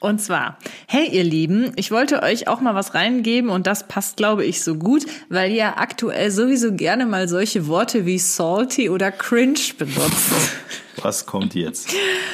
Und zwar, hey ihr Lieben, ich wollte euch auch mal was reingeben und das passt, glaube ich, so gut, weil ihr aktuell sowieso gerne mal solche Worte wie salty oder cringe benutzt. Was kommt jetzt?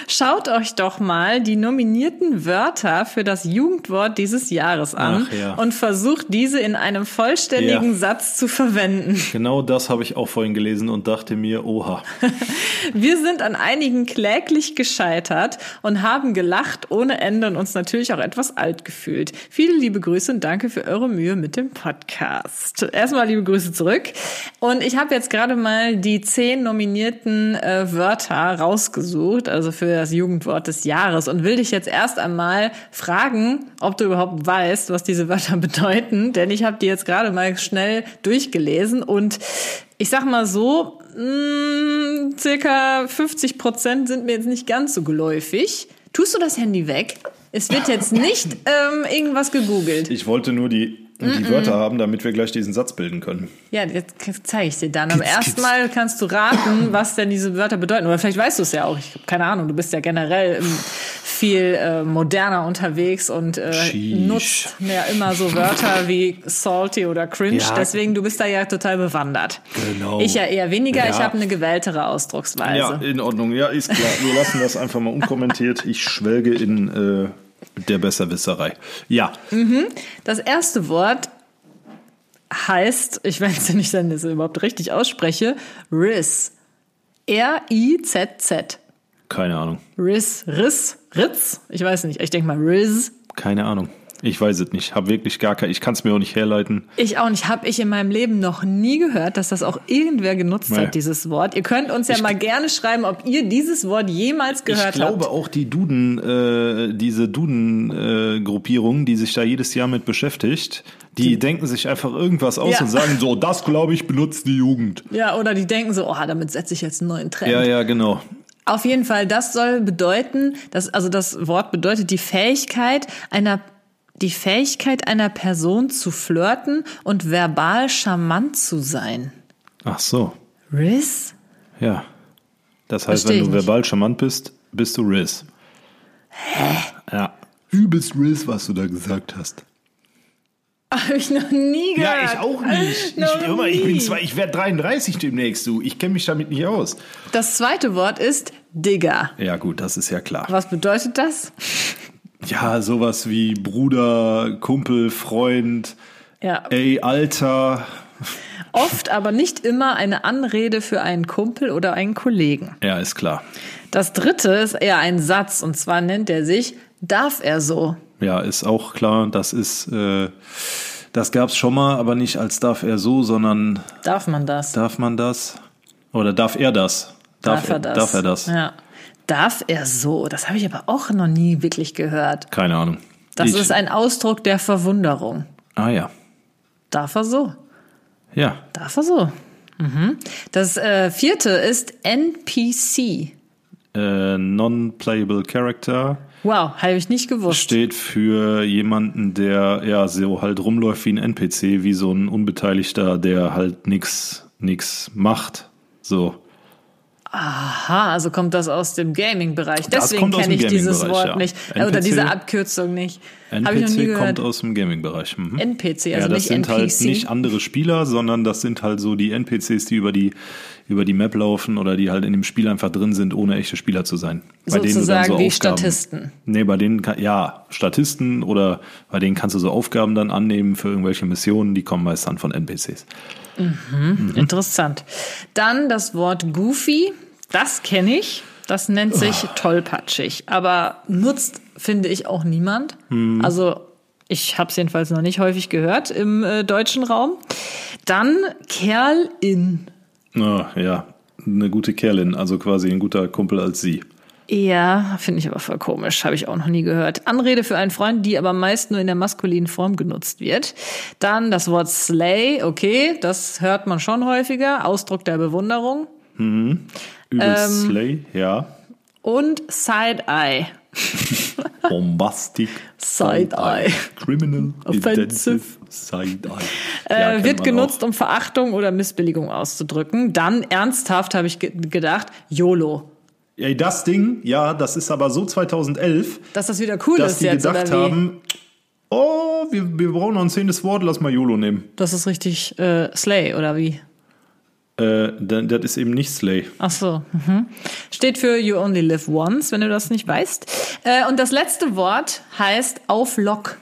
Schaut euch doch mal die nominierten Wörter für das Jugendwort dieses Jahres an ja. und versucht diese in einem vollständigen Ja. Satz zu verwenden. Genau das habe ich auch vorhin gelesen und dachte mir, oha. Wir sind an einigen kläglich gescheitert und haben gelacht ohne Ende und uns natürlich auch etwas alt gefühlt. Viele liebe Grüße und danke für eure Mühe mit dem Podcast. Erstmal liebe Grüße zurück. Und ich habe jetzt gerade mal die zehn nominierten äh, Wörter rausgesucht, also für das Jugendwort des Jahres und will dich jetzt erst einmal fragen, ob du überhaupt weißt, was diese Wörter bedeuten, denn ich habe die jetzt gerade mal schnell durchgelesen und ich sag mal so, mh, circa 50 Prozent sind mir jetzt nicht ganz so geläufig. Tust du das Handy weg? Es wird jetzt nicht ähm, irgendwas gegoogelt. Ich wollte nur die, die Wörter haben, damit wir gleich diesen Satz bilden können. Ja, jetzt zeige ich dir dann. Aber erstmal kannst du raten, was denn diese Wörter bedeuten. Oder vielleicht weißt du es ja auch. Ich habe keine Ahnung. Du bist ja generell ähm, viel äh, moderner unterwegs und äh, nutzt ja immer so Wörter wie salty oder cringe. Ja. Deswegen, du bist da ja total bewandert. Genau. Ich ja eher weniger. Ja. Ich habe eine gewähltere Ausdrucksweise. Ja, in Ordnung. Ja, ist klar. Wir lassen das einfach mal unkommentiert. Ich schwelge in äh, der Besserwisserei. Ja, Das erste Wort heißt, ich weiß ja nicht, wenn ich es überhaupt richtig ausspreche, Riz. R-I-Z-Z. keine Ahnung. Riz, Riz, Ritz? Ich weiß nicht. Ich denke mal Riz. Keine Ahnung. Ich weiß es nicht. Hab wirklich gar kein. Ich kann es mir auch nicht herleiten. Ich auch nicht. Habe ich in meinem Leben noch nie gehört, dass das auch irgendwer genutzt Nee. hat, dieses Wort. Ihr könnt uns ja mal gerne schreiben, ob ihr dieses Wort jemals gehört ich glaube habt. auch die Duden, äh, diese Duden-Gruppierung, die sich da jedes Jahr mit beschäftigt, die denken sich einfach irgendwas aus Ja. und sagen so, das glaube ich benutzt die Jugend. Ja, oder die denken so, oh, damit setze ich jetzt einen neuen Trend. Ja, ja, genau. Auf jeden Fall, das soll bedeuten, dass, also das Wort bedeutet die Fähigkeit einer, die Fähigkeit einer Person zu flirten und verbal charmant zu sein. Ach so. Riz? Ja. Das heißt, Versteh wenn du nicht. verbal charmant bist, bist du Riz. Hä? Ja. Übelst Riz, was du da gesagt hast. Habe ich noch nie gehört. Ja, ich auch nicht. Noch Ich, mal, ich bin zwar, ich werde 33 demnächst, du. Ich kenne mich damit nicht aus. Das zweite Wort ist Digger. Ja, gut, das ist ja klar. Was bedeutet das? Ja, sowas wie Bruder, Kumpel, Freund, Ja, ey, Alter. oft aber nicht immer eine Anrede für einen Kumpel oder einen Kollegen. Ja, ist klar. Das dritte ist eher ein Satz und zwar nennt er sich Darf er so? Ja, ist auch klar. Das ist, äh, das gab's schon mal, aber nicht als darf er so, sondern Darf man das? darf man das? Oder darf er das? Darf er das? Darf er das? Ja. Darf er so? Das habe ich aber auch noch nie wirklich gehört. Keine Ahnung. Das Ich- ist ein Ausdruck der Verwunderung. Ah ja. Darf er so? Ja. Darf er so? Mhm. Das äh, vierte ist NPC. Äh, Non-playable Character Wow, habe ich nicht gewusst. steht für jemanden, der ja so halt rumläuft wie ein NPC, wie so ein Unbeteiligter, der halt nix, nix macht. So. Aha, also kommt das aus dem Gaming-Bereich. Deswegen kenne ich dieses Wort ja. nicht. Äh, Oder NPC? diese Abkürzung nicht. NPC kommt aus dem Gaming-Bereich. Mhm. NPC, also ja, das nicht sind NPC. halt nicht andere Spieler, sondern das sind halt so die NPCs, die über die über die Map laufen oder die halt in dem Spiel einfach drin sind, ohne echte Spieler zu sein. Sozusagen wie Aufgaben- Statisten. Nee, bei denen kann, ja, Statisten oder bei denen kannst du so Aufgaben dann annehmen für irgendwelche Missionen, die kommen meist dann von NPCs. Interessant. Dann das Wort Goofy, das kenne ich. Das nennt sich tollpatschig, aber nutzt, finde ich, auch niemand. Also ich habe es jedenfalls noch nicht häufig gehört im äh, deutschen Raum. Dann Kerl in. Ah, ja, eine gute Kerlin, also quasi ein guter Kumpel als sie. Ja, finde ich aber voll komisch, habe ich auch noch nie gehört. Anrede für einen Freund, die aber meist nur in der maskulinen Form genutzt wird. Dann das Wort Slay, okay, das hört man schon häufiger, Ausdruck der Bewunderung. Übelst Slay, ja. Und Side-Eye. Bombastic. Side-Eye. Criminal. Offensive. Side-Eye. Äh, Ja, kennt wird genutzt, auch. um Verachtung oder Missbilligung auszudrücken. Dann ernsthaft habe ich ge gedacht, YOLO. Ey, das Ding, ja, das ist aber so 2011, Dass das wieder cool dass ist die jetzt, gedacht haben, oh, wir, wir brauchen noch ein zehntes Wort, lass mal YOLO nehmen. Das ist richtig äh, Slay, oder wie? Äh, dann- das ist eben nicht Slay. Ach so. Mhm. Steht für You Only Live Once, wenn du das nicht weißt. Äh, und das letzte Wort heißt auf Lock.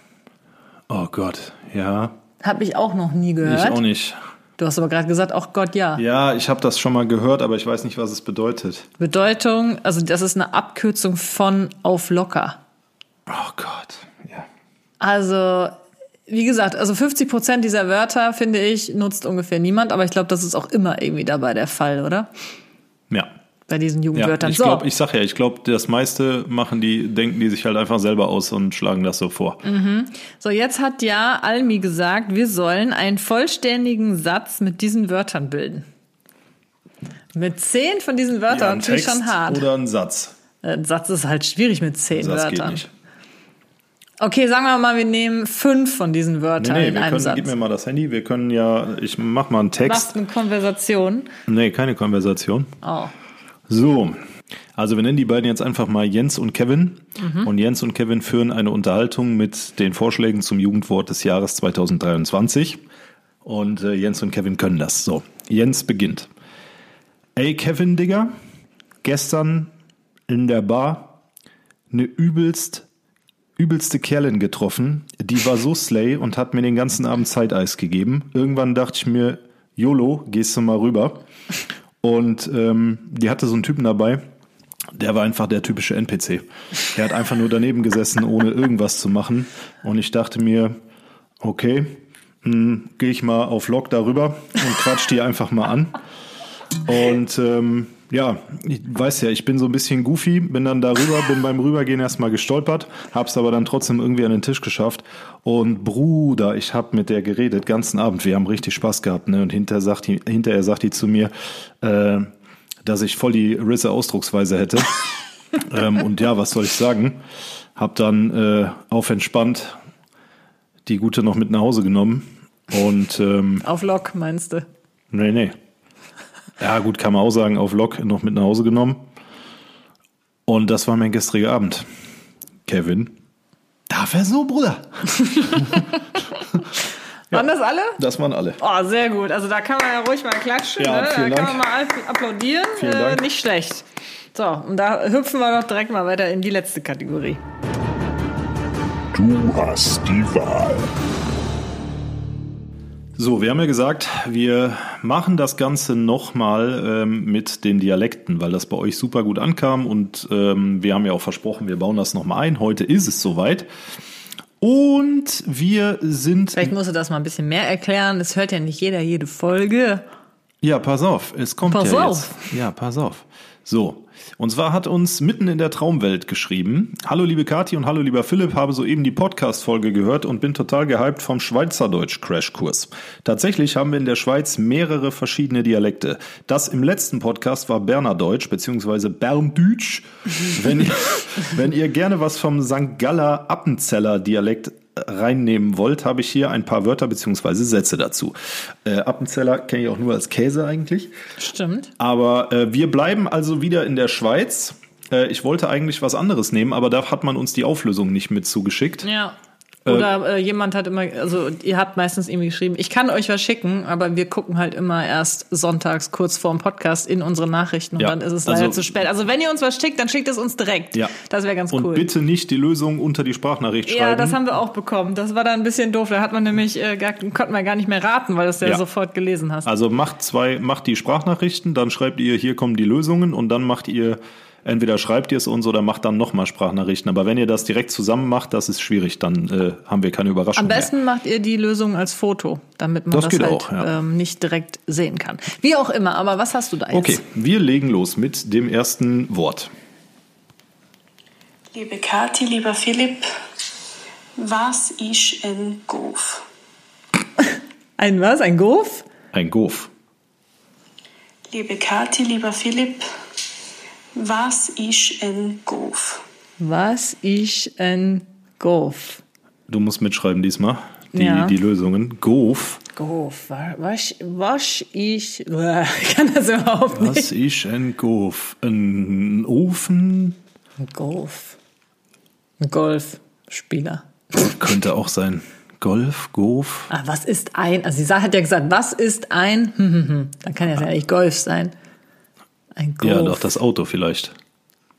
Oh Gott, ja, Habe ich auch noch nie gehört. ich auch nicht. Du hast aber gerade gesagt, auch Gott ja. Ja, ich habe das schon mal gehört, aber ich weiß nicht, was es bedeutet. Bedeutung, also das ist eine Abkürzung von auf locker. Oh Gott, ja. Also, wie gesagt, also 50 Prozent dieser Wörter, finde ich, nutzt ungefähr niemand, aber ich glaube, das ist auch immer irgendwie dabei der Fall, oder? Ja. Bei diesen Ja, Jugendwörtern. ich so, glaube, ich sag ja, ich glaube, das meiste machen die, denken die sich halt einfach selber aus und schlagen das so vor. so, jetzt hat ja Almi gesagt, wir sollen einen vollständigen Satz mit diesen Wörtern bilden. Mit zehn von diesen Wörtern ein finde ich Text schon hart. oder ein Satz. Ein Satz ist halt schwierig mit zehn Satz geht Wörtern. nicht. Okay, sagen wir mal, wir nehmen fünf von diesen Nee, Wörtern nee, in wir einem können, Satz. gib mir mal das Handy, wir können ja, ich mach mal einen Text. eine Konversation. Nee, keine Konversation. Oh. So, also wir nennen die beiden jetzt einfach mal Jens und Kevin. Und Jens und Kevin führen eine Unterhaltung mit den Vorschlägen zum Jugendwort des Jahres 2023. Und äh, Jens und Kevin können das. So, Jens beginnt. Ey Kevin, Digga, gestern in der Bar eine übelst, übelste Kerlin getroffen. Die war so slay und hat mir den ganzen Abend Zeiteis gegeben. Irgendwann dachte ich mir, YOLO, gehst du mal rüber. Und ähm, die hatte so einen Typen dabei, der war einfach der typische NPC. Der hat einfach nur daneben gesessen, ohne irgendwas zu machen. Und ich dachte mir, okay, gehe ich mal auf Log darüber und quatsch die einfach mal an. Und ähm, ja, ich weiß ja, ich bin so ein bisschen goofy, bin dann darüber, bin beim Rübergehen erstmal gestolpert, hab's aber dann trotzdem irgendwie an den Tisch geschafft. Und Bruder, ich hab mit der geredet, ganzen Abend, wir haben richtig Spaß gehabt, ne? Und hinterher sagt die, hinterher sagt die zu mir, äh, dass ich voll die Risse Ausdrucksweise hätte. ähm, und ja, was soll ich sagen? Hab dann äh, auf entspannt die Gute noch mit nach Hause genommen. Und ähm, Auf Lock, meinst du? Nee, nee. Ja, gut, kann man auch sagen, auf Lok noch mit nach Hause genommen. Und das war mein gestriger Abend. Kevin. Darf er so, Bruder? Waren das alle? Das waren alle. Oh, sehr gut. Also da kann man ja ruhig mal klatschen. Ja, ne? Da vielen kann Dank. man mal applaudieren. Äh, Dank. nicht schlecht. So, und da hüpfen wir doch direkt mal weiter in die letzte Kategorie. Du hast die Wahl. So, wir haben ja gesagt, wir machen das Ganze nochmal ähm, mit den Dialekten, weil das bei euch super gut ankam und ähm, wir haben ja auch versprochen, wir bauen das nochmal ein. Heute ist es soweit. Und wir sind. Vielleicht musst du das mal ein bisschen mehr erklären. Es hört ja nicht jeder jede Folge. Ja, pass auf, es kommt Pass ja auf. jetzt. Ja, pass auf. So, und zwar hat uns mitten in der Traumwelt geschrieben. Hallo liebe Kathi und hallo lieber Philipp, habe soeben die Podcast-Folge gehört und bin total gehypt vom Schweizerdeutsch-Crashkurs. Tatsächlich haben wir in der Schweiz mehrere verschiedene Dialekte. Das im letzten Podcast war Bernerdeutsch bzw. Berndütsch. wenn, ihr, wenn ihr gerne was vom St. Galler Appenzeller Dialekt reinnehmen wollt, habe ich hier ein paar Wörter bzw. Sätze dazu. Äh, Appenzeller kenne ich auch nur als Käse eigentlich. Stimmt. Aber äh, wir bleiben also wieder in der Schweiz. Äh, ich wollte eigentlich was anderes nehmen, aber da hat man uns die Auflösung nicht mit zugeschickt. Ja. Oder äh, jemand hat immer, also ihr habt meistens irgendwie geschrieben, ich kann euch was schicken, aber wir gucken halt immer erst sonntags kurz vorm Podcast in unsere Nachrichten und Ja, dann ist es leider also- zu spät. Also wenn ihr uns was schickt, dann schickt es uns direkt. Ja. Das wäre ganz Und cool. bitte nicht die Lösung unter die Sprachnachricht schreiben. Ja, das haben wir auch bekommen. Das war dann ein bisschen doof. Da hat man nämlich, äh, gar, konnten wir gar nicht mehr raten, weil du es ja, Ja. sofort gelesen hast. Also macht zwei, macht die Sprachnachrichten, dann schreibt ihr, hier kommen die Lösungen und dann macht ihr, entweder schreibt ihr es uns oder macht dann nochmal Sprachnachrichten. Aber wenn ihr das direkt zusammen macht, das ist schwierig, dann äh, haben wir keine Überraschung Am besten macht ihr die Lösung als Foto, damit man Das das, halt auch, ja. ähm, nicht direkt sehen kann. Wie auch immer, aber was hast du da mehr. jetzt? Okay, wir legen los mit dem ersten Wort. Liebe Kathi, lieber Philipp, was ist ein Goof? Ein was? Ein Goof? Ein Goof. Liebe Kathi, lieber Philipp, was ist ein Goof? Was ist ein Goof? Du musst mitschreiben diesmal, die, Ja. die Lösungen. Goof. Goof, wa- was, was ist, ich kann das überhaupt nicht. Was ist ein Goof? Ein Ofen? Ein Golf. Ein Golfspieler. Könnte auch sein. Golf, Goof. Ah, was ist ein, also sie hat ja gesagt, was ist ein, hm, hm, hm. dann kann ja nicht Golf sein. Ein Golf. Ja, doch, das Auto vielleicht.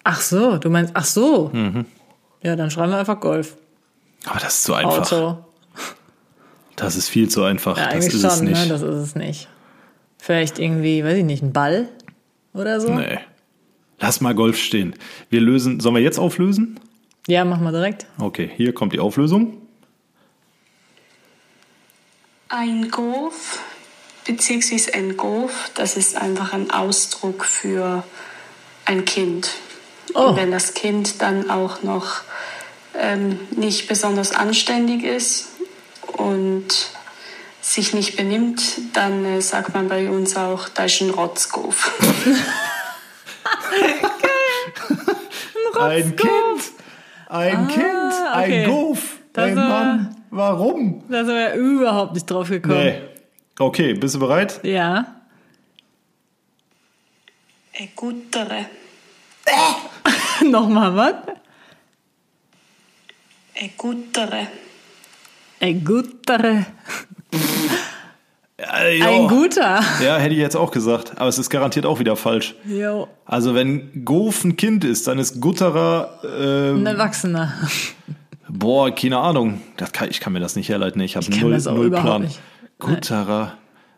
Ach so, du meinst, ach so. Mhm. Ja, dann schreiben wir einfach Golf. Aber das ist zu einfach. Auto. Das ist viel zu einfach. Ja, das ist schon, es nicht. ne? Das ist es nicht. Vielleicht irgendwie, weiß ich nicht, ein Ball oder so? Nee. Lass mal Golf stehen. Wir lösen. Sollen wir jetzt auflösen? Ja, machen wir direkt. Okay, hier kommt die Auflösung. Ein Goof beziehungsweise ein Goof, das ist einfach ein Ausdruck für ein Kind. Oh. Und wenn das Kind dann auch noch ähm, nicht besonders anständig ist und sich nicht benimmt, dann äh, sagt man bei uns auch, da ist ein Rotzgoof. Ein Kind. Ein Kind. Ah, okay. Ein Goof. Das ein Mann. Warum? Da sind wir überhaupt nicht drauf gekommen. Nee. Okay, bist du bereit? Ja. Ein Guttere. Nochmal was? Ein Guttere. Ein guter. Äh, ja. Ein guter. Ja, hätte ich jetzt auch gesagt. Aber es ist garantiert auch wieder falsch. Jo. Also wenn Goof ein Kind ist, dann ist Gutterer, Ein äh, Erwachsener. boah, keine Ahnung. Das kann, ich kann mir das nicht herleiten. Ich habe null, null Plan. nicht. Gutterer.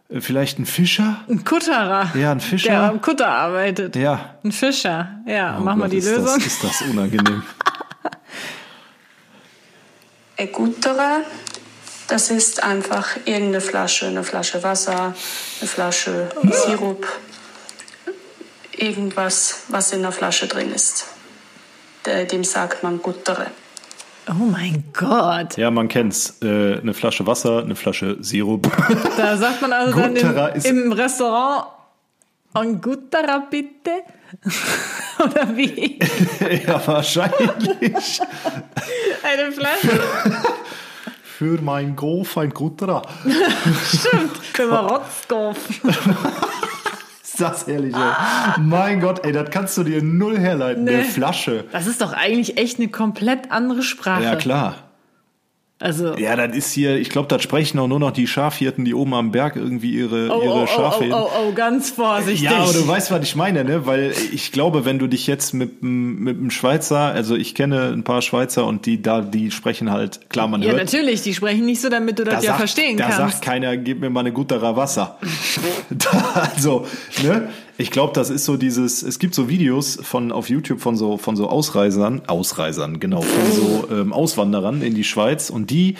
Äh, Vielleicht ein Fischer? Ein Kutterer. Ja, ein Fischer. Der am Kutter arbeitet. Ja. Ein Fischer. Ja, Oh machen wir Gott, die ist Lösung. Das, ist das unangenehm. Ein Gutterer, das ist einfach irgendeine Flasche, eine Flasche Wasser, eine Flasche Sirup, irgendwas, was in der Flasche drin ist. Dem sagt man Guttere. Oh mein Gott. Ja, man kennt's. Äh, eine Flasche Wasser, eine Flasche Sirup. Da sagt man also dann im, im Restaurant ein Gutterer bitte? Oder wie? ja, wahrscheinlich. Eine Flasche? Für mein Golf ein Gutterer. Können wir Rotzkopf. Ist das herrlich, ey. Mein Gott, ey, das kannst du dir null herleiten. Nee. Eine Flasche. Das ist doch eigentlich echt eine komplett andere Sprache. Ja, klar. Also, Ja, das ist hier, ich glaube, das sprechen auch nur noch die Schafhirten, die oben am Berg irgendwie ihre, oh, ihre oh, oh, Schafe. oh, oh, oh, ganz vorsichtig. Ja, aber du weißt, was ich meine, ne? Weil ich glaube, wenn du dich jetzt mit, mit einem Schweizer, also ich kenne ein paar Schweizer und die da, die sprechen halt, klar, man ja, hört. natürlich, die sprechen nicht so, damit du das Da ja sagt, verstehen da kannst. sagt keiner, gib mir mal eine guttere Wasser. da, also, ne? Ich glaube, das ist so dieses, es gibt so Videos von auf YouTube von so von so Ausreisern, Ausreisern, genau, von so ähm, Auswanderern in die Schweiz und die,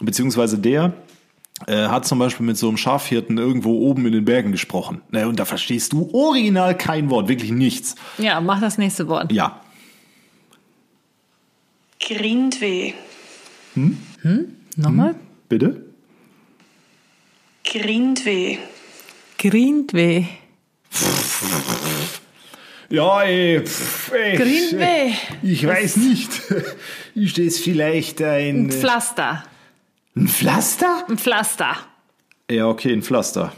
beziehungsweise der, äh, hat zum Beispiel mit so einem Schafhirten irgendwo oben in den Bergen gesprochen. Ne, und da verstehst du original kein Wort, wirklich nichts. Ja, mach das nächste Wort. Ja. Grindweh. Nochmal? Bitte? Grindweh. Grindweh. Ja, ey, pff, ey, Grindweh. Ich weiß nicht. Ist das vielleicht ein, Ein Pflaster. ein Pflaster? Ein Pflaster. Ja, okay, ein Pflaster.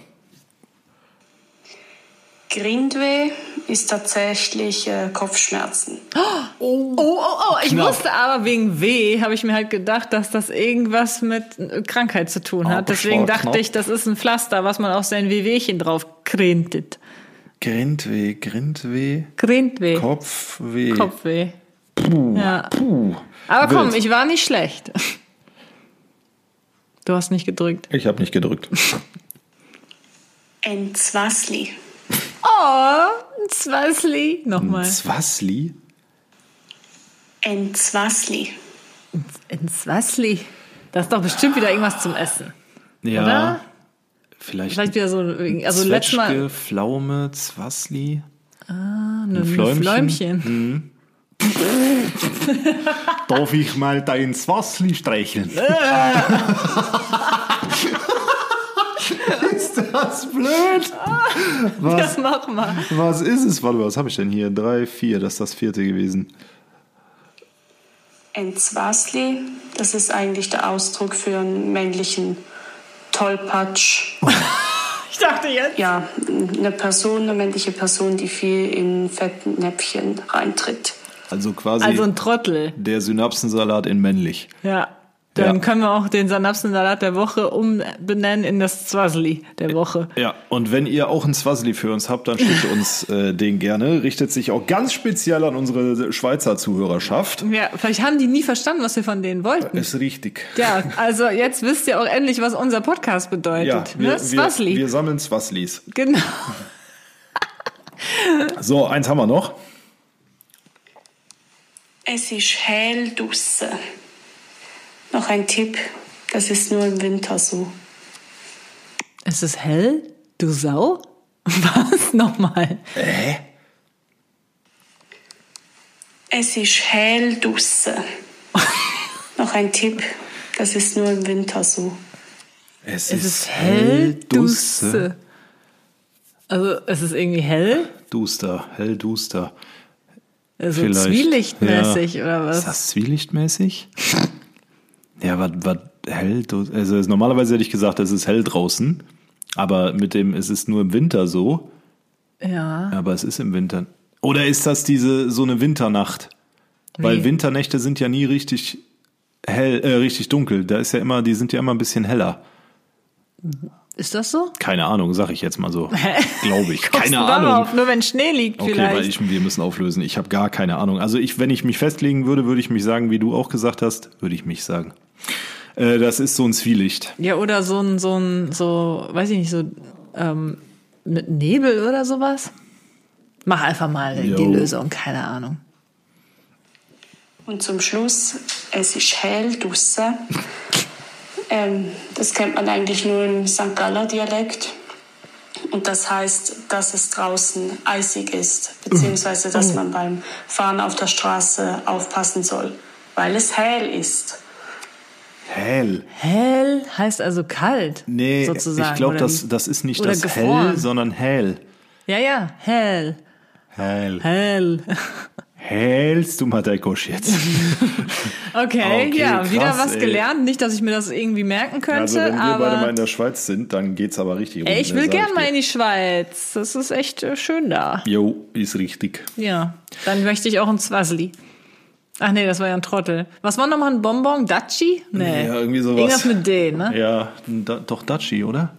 Grindweh ist tatsächlich äh, Kopfschmerzen. Oh, oh, oh, ich Knapp. wusste aber wegen weh, habe ich mir halt gedacht, dass das irgendwas mit äh, Krankheit zu tun hat. Aber Deswegen dachte knapp. ich, das ist ein Pflaster, was man auf sein Wehwehchen drauf krentet. Grindweh, Grindweh, Grindweh. Kopfweh. Kopfweh. ja. Puh. Aber komm, Wild. ich war nicht schlecht. Du hast nicht gedrückt. Ich habe nicht gedrückt. Entzwasli. Oh, ein Zwasli. Nochmal. Zwasli? Ein Zwasli. Das ist doch bestimmt wieder irgendwas zum Essen. Ja. Oder? Vielleicht, Vielleicht wieder so, also letztes Mal Pflaume, Zwasli. ein ein Fläumchen. Fläumchen. Darf ich mal dein Zwasli streicheln? ist das blöd? Das mach mal. Was ist es? Warte was habe ich denn hier? Drei, vier, das ist das vierte gewesen. Entzwasli, das ist eigentlich der Ausdruck für einen männlichen Tollpatsch. Ich dachte jetzt. Ja, eine Person, eine männliche Person, die viel in Fettnäpfchen reintritt. Also quasi Also ein Trottel. der Synapsensalat in männlich. Ja. Dann Ja. können wir auch den Synapsensalat der Woche umbenennen in das Zwasli der Woche. Ja, und wenn ihr auch ein Zwasli für uns habt, dann schickt uns äh, den gerne. Richtet sich auch ganz speziell an unsere Schweizer Zuhörerschaft. Ja, vielleicht haben die nie verstanden, was wir von denen wollten. Ist richtig. Ja, also jetzt wisst ihr auch endlich, was unser Podcast Ja, bedeutet. wir, ne? wir, Zwasli. wir sammeln Zwaslis. genau. So, eins haben wir noch. Es ist hell draussen. Noch ein Tipp, das ist nur im Winter so. Ist es hell? Du Sau? Was? Nochmal. Es ist hell draussen. Noch ein Tipp, das ist nur im Winter so. Es, Es ist hell, dusse. Also es ist irgendwie hell, Duster, hell duster. also Vielleicht. zwielichtmäßig Ja. oder Ist was? das zwielichtmäßig? Ja, was, was hell, also normalerweise hätte ich gesagt, es ist hell draußen, aber mit dem, es ist nur im Winter so, Ja. aber es ist im Winter. Oder ist das diese, so eine Winternacht? Weil Wie? Winternächte sind ja nie richtig hell, äh, richtig dunkel. Da ist ja immer, die sind ja immer ein bisschen heller. Ist das so? Keine Ahnung, sag ich jetzt mal so. Glaube ich. Keine? Ahnung. Nur wenn Schnee liegt Okay, vielleicht. weil ich, wir müssen auflösen. Ich habe gar keine Ahnung. Also ich, wenn ich mich festlegen würde, würde ich mich sagen, wie du auch gesagt hast, würde ich mich sagen. Äh, das ist so ein Zwielicht. ja, oder so ein, so ein, so, weiß ich nicht, so ähm, mit Nebel oder sowas. Mach einfach mal die Jo. Lösung, keine Ahnung. Und zum Schluss, es ist hell draussen. ähm, das kennt man eigentlich nur im St. Galler Dialekt. Und das heißt, dass es draußen eisig ist, beziehungsweise dass man beim Fahren auf der Straße aufpassen soll, weil es hell ist. Hell. Hell heißt also kalt, Nee, sozusagen. ich glaube, das, das ist nicht das gefroren. hell, sondern hell. Ja, ja, hell, Hell. hell. Hellst du mal dein Kosch jetzt? Okay, Okay, ja, wieder krass, was ey. gelernt. Nicht, dass ich mir das irgendwie merken könnte, Also wenn wir beide mal in der Schweiz sind, dann geht's aber richtig ey, rund, ich will sag gern dir. mal in die Schweiz. Das ist echt äh, schön da. Jo, ist richtig. Ja, dann möchte ich auch ein Zwasli. Ach nee, das war ja ein Trottel. Was war nochmal ein Bonbon? Daci? Nee. Ja, irgendwie sowas. Irgendwas mit D, ne? Ja, da, doch Daci, oder?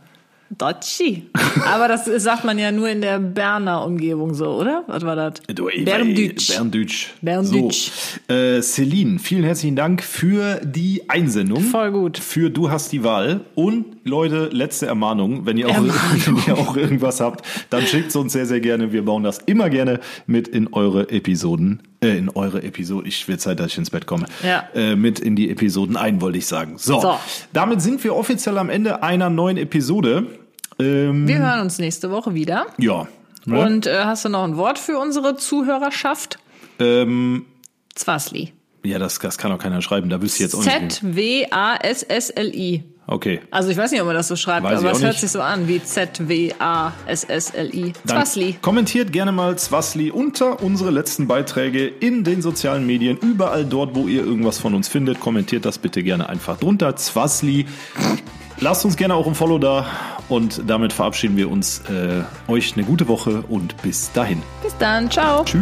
Daci. Aber das sagt man ja nur in der Berner Umgebung so, oder? Was war das? Ey, Berndeutsch. Berndeutsch. So, äh, Celine, vielen herzlichen Dank für die Einsendung. Voll gut. Für Du hast die Wahl. Und Leute, letzte Ermahnung, wenn ihr auch, wenn ihr auch irgendwas habt, dann schickt es uns sehr, sehr gerne. Wir bauen das immer gerne mit in eure Episoden, äh, in eure Episode. Ich will Zeit, dass ich ins Bett komme. Ja. Äh, mit in die Episoden ein, wollte ich sagen. So, So. damit sind wir offiziell am Ende einer neuen Episode. Ähm, Wir hören uns nächste Woche wieder. ja. Ne? Und äh, hast du noch ein Wort für unsere Zuhörerschaft? ähm, Zwasli. ja, das, das kann auch keiner schreiben. Da wüsste ich jetzt auch nicht. Z-W-A-S-S-L-I. Okay. Also ich weiß nicht, ob man das so schreibt, Weiß aber es hört nicht. sich so an wie Z-W-A-S-S-L-I. Zwasli. Kommentiert gerne mal Zwasli unter unsere letzten Beiträge in den sozialen Medien. Überall dort, wo ihr irgendwas von uns findet, kommentiert das bitte gerne einfach drunter. Zwasli. Lasst uns gerne auch ein Follow da Und damit verabschieden wir uns. Äh, euch eine gute Woche und bis dahin. Bis dann. Ciao. Tschüss.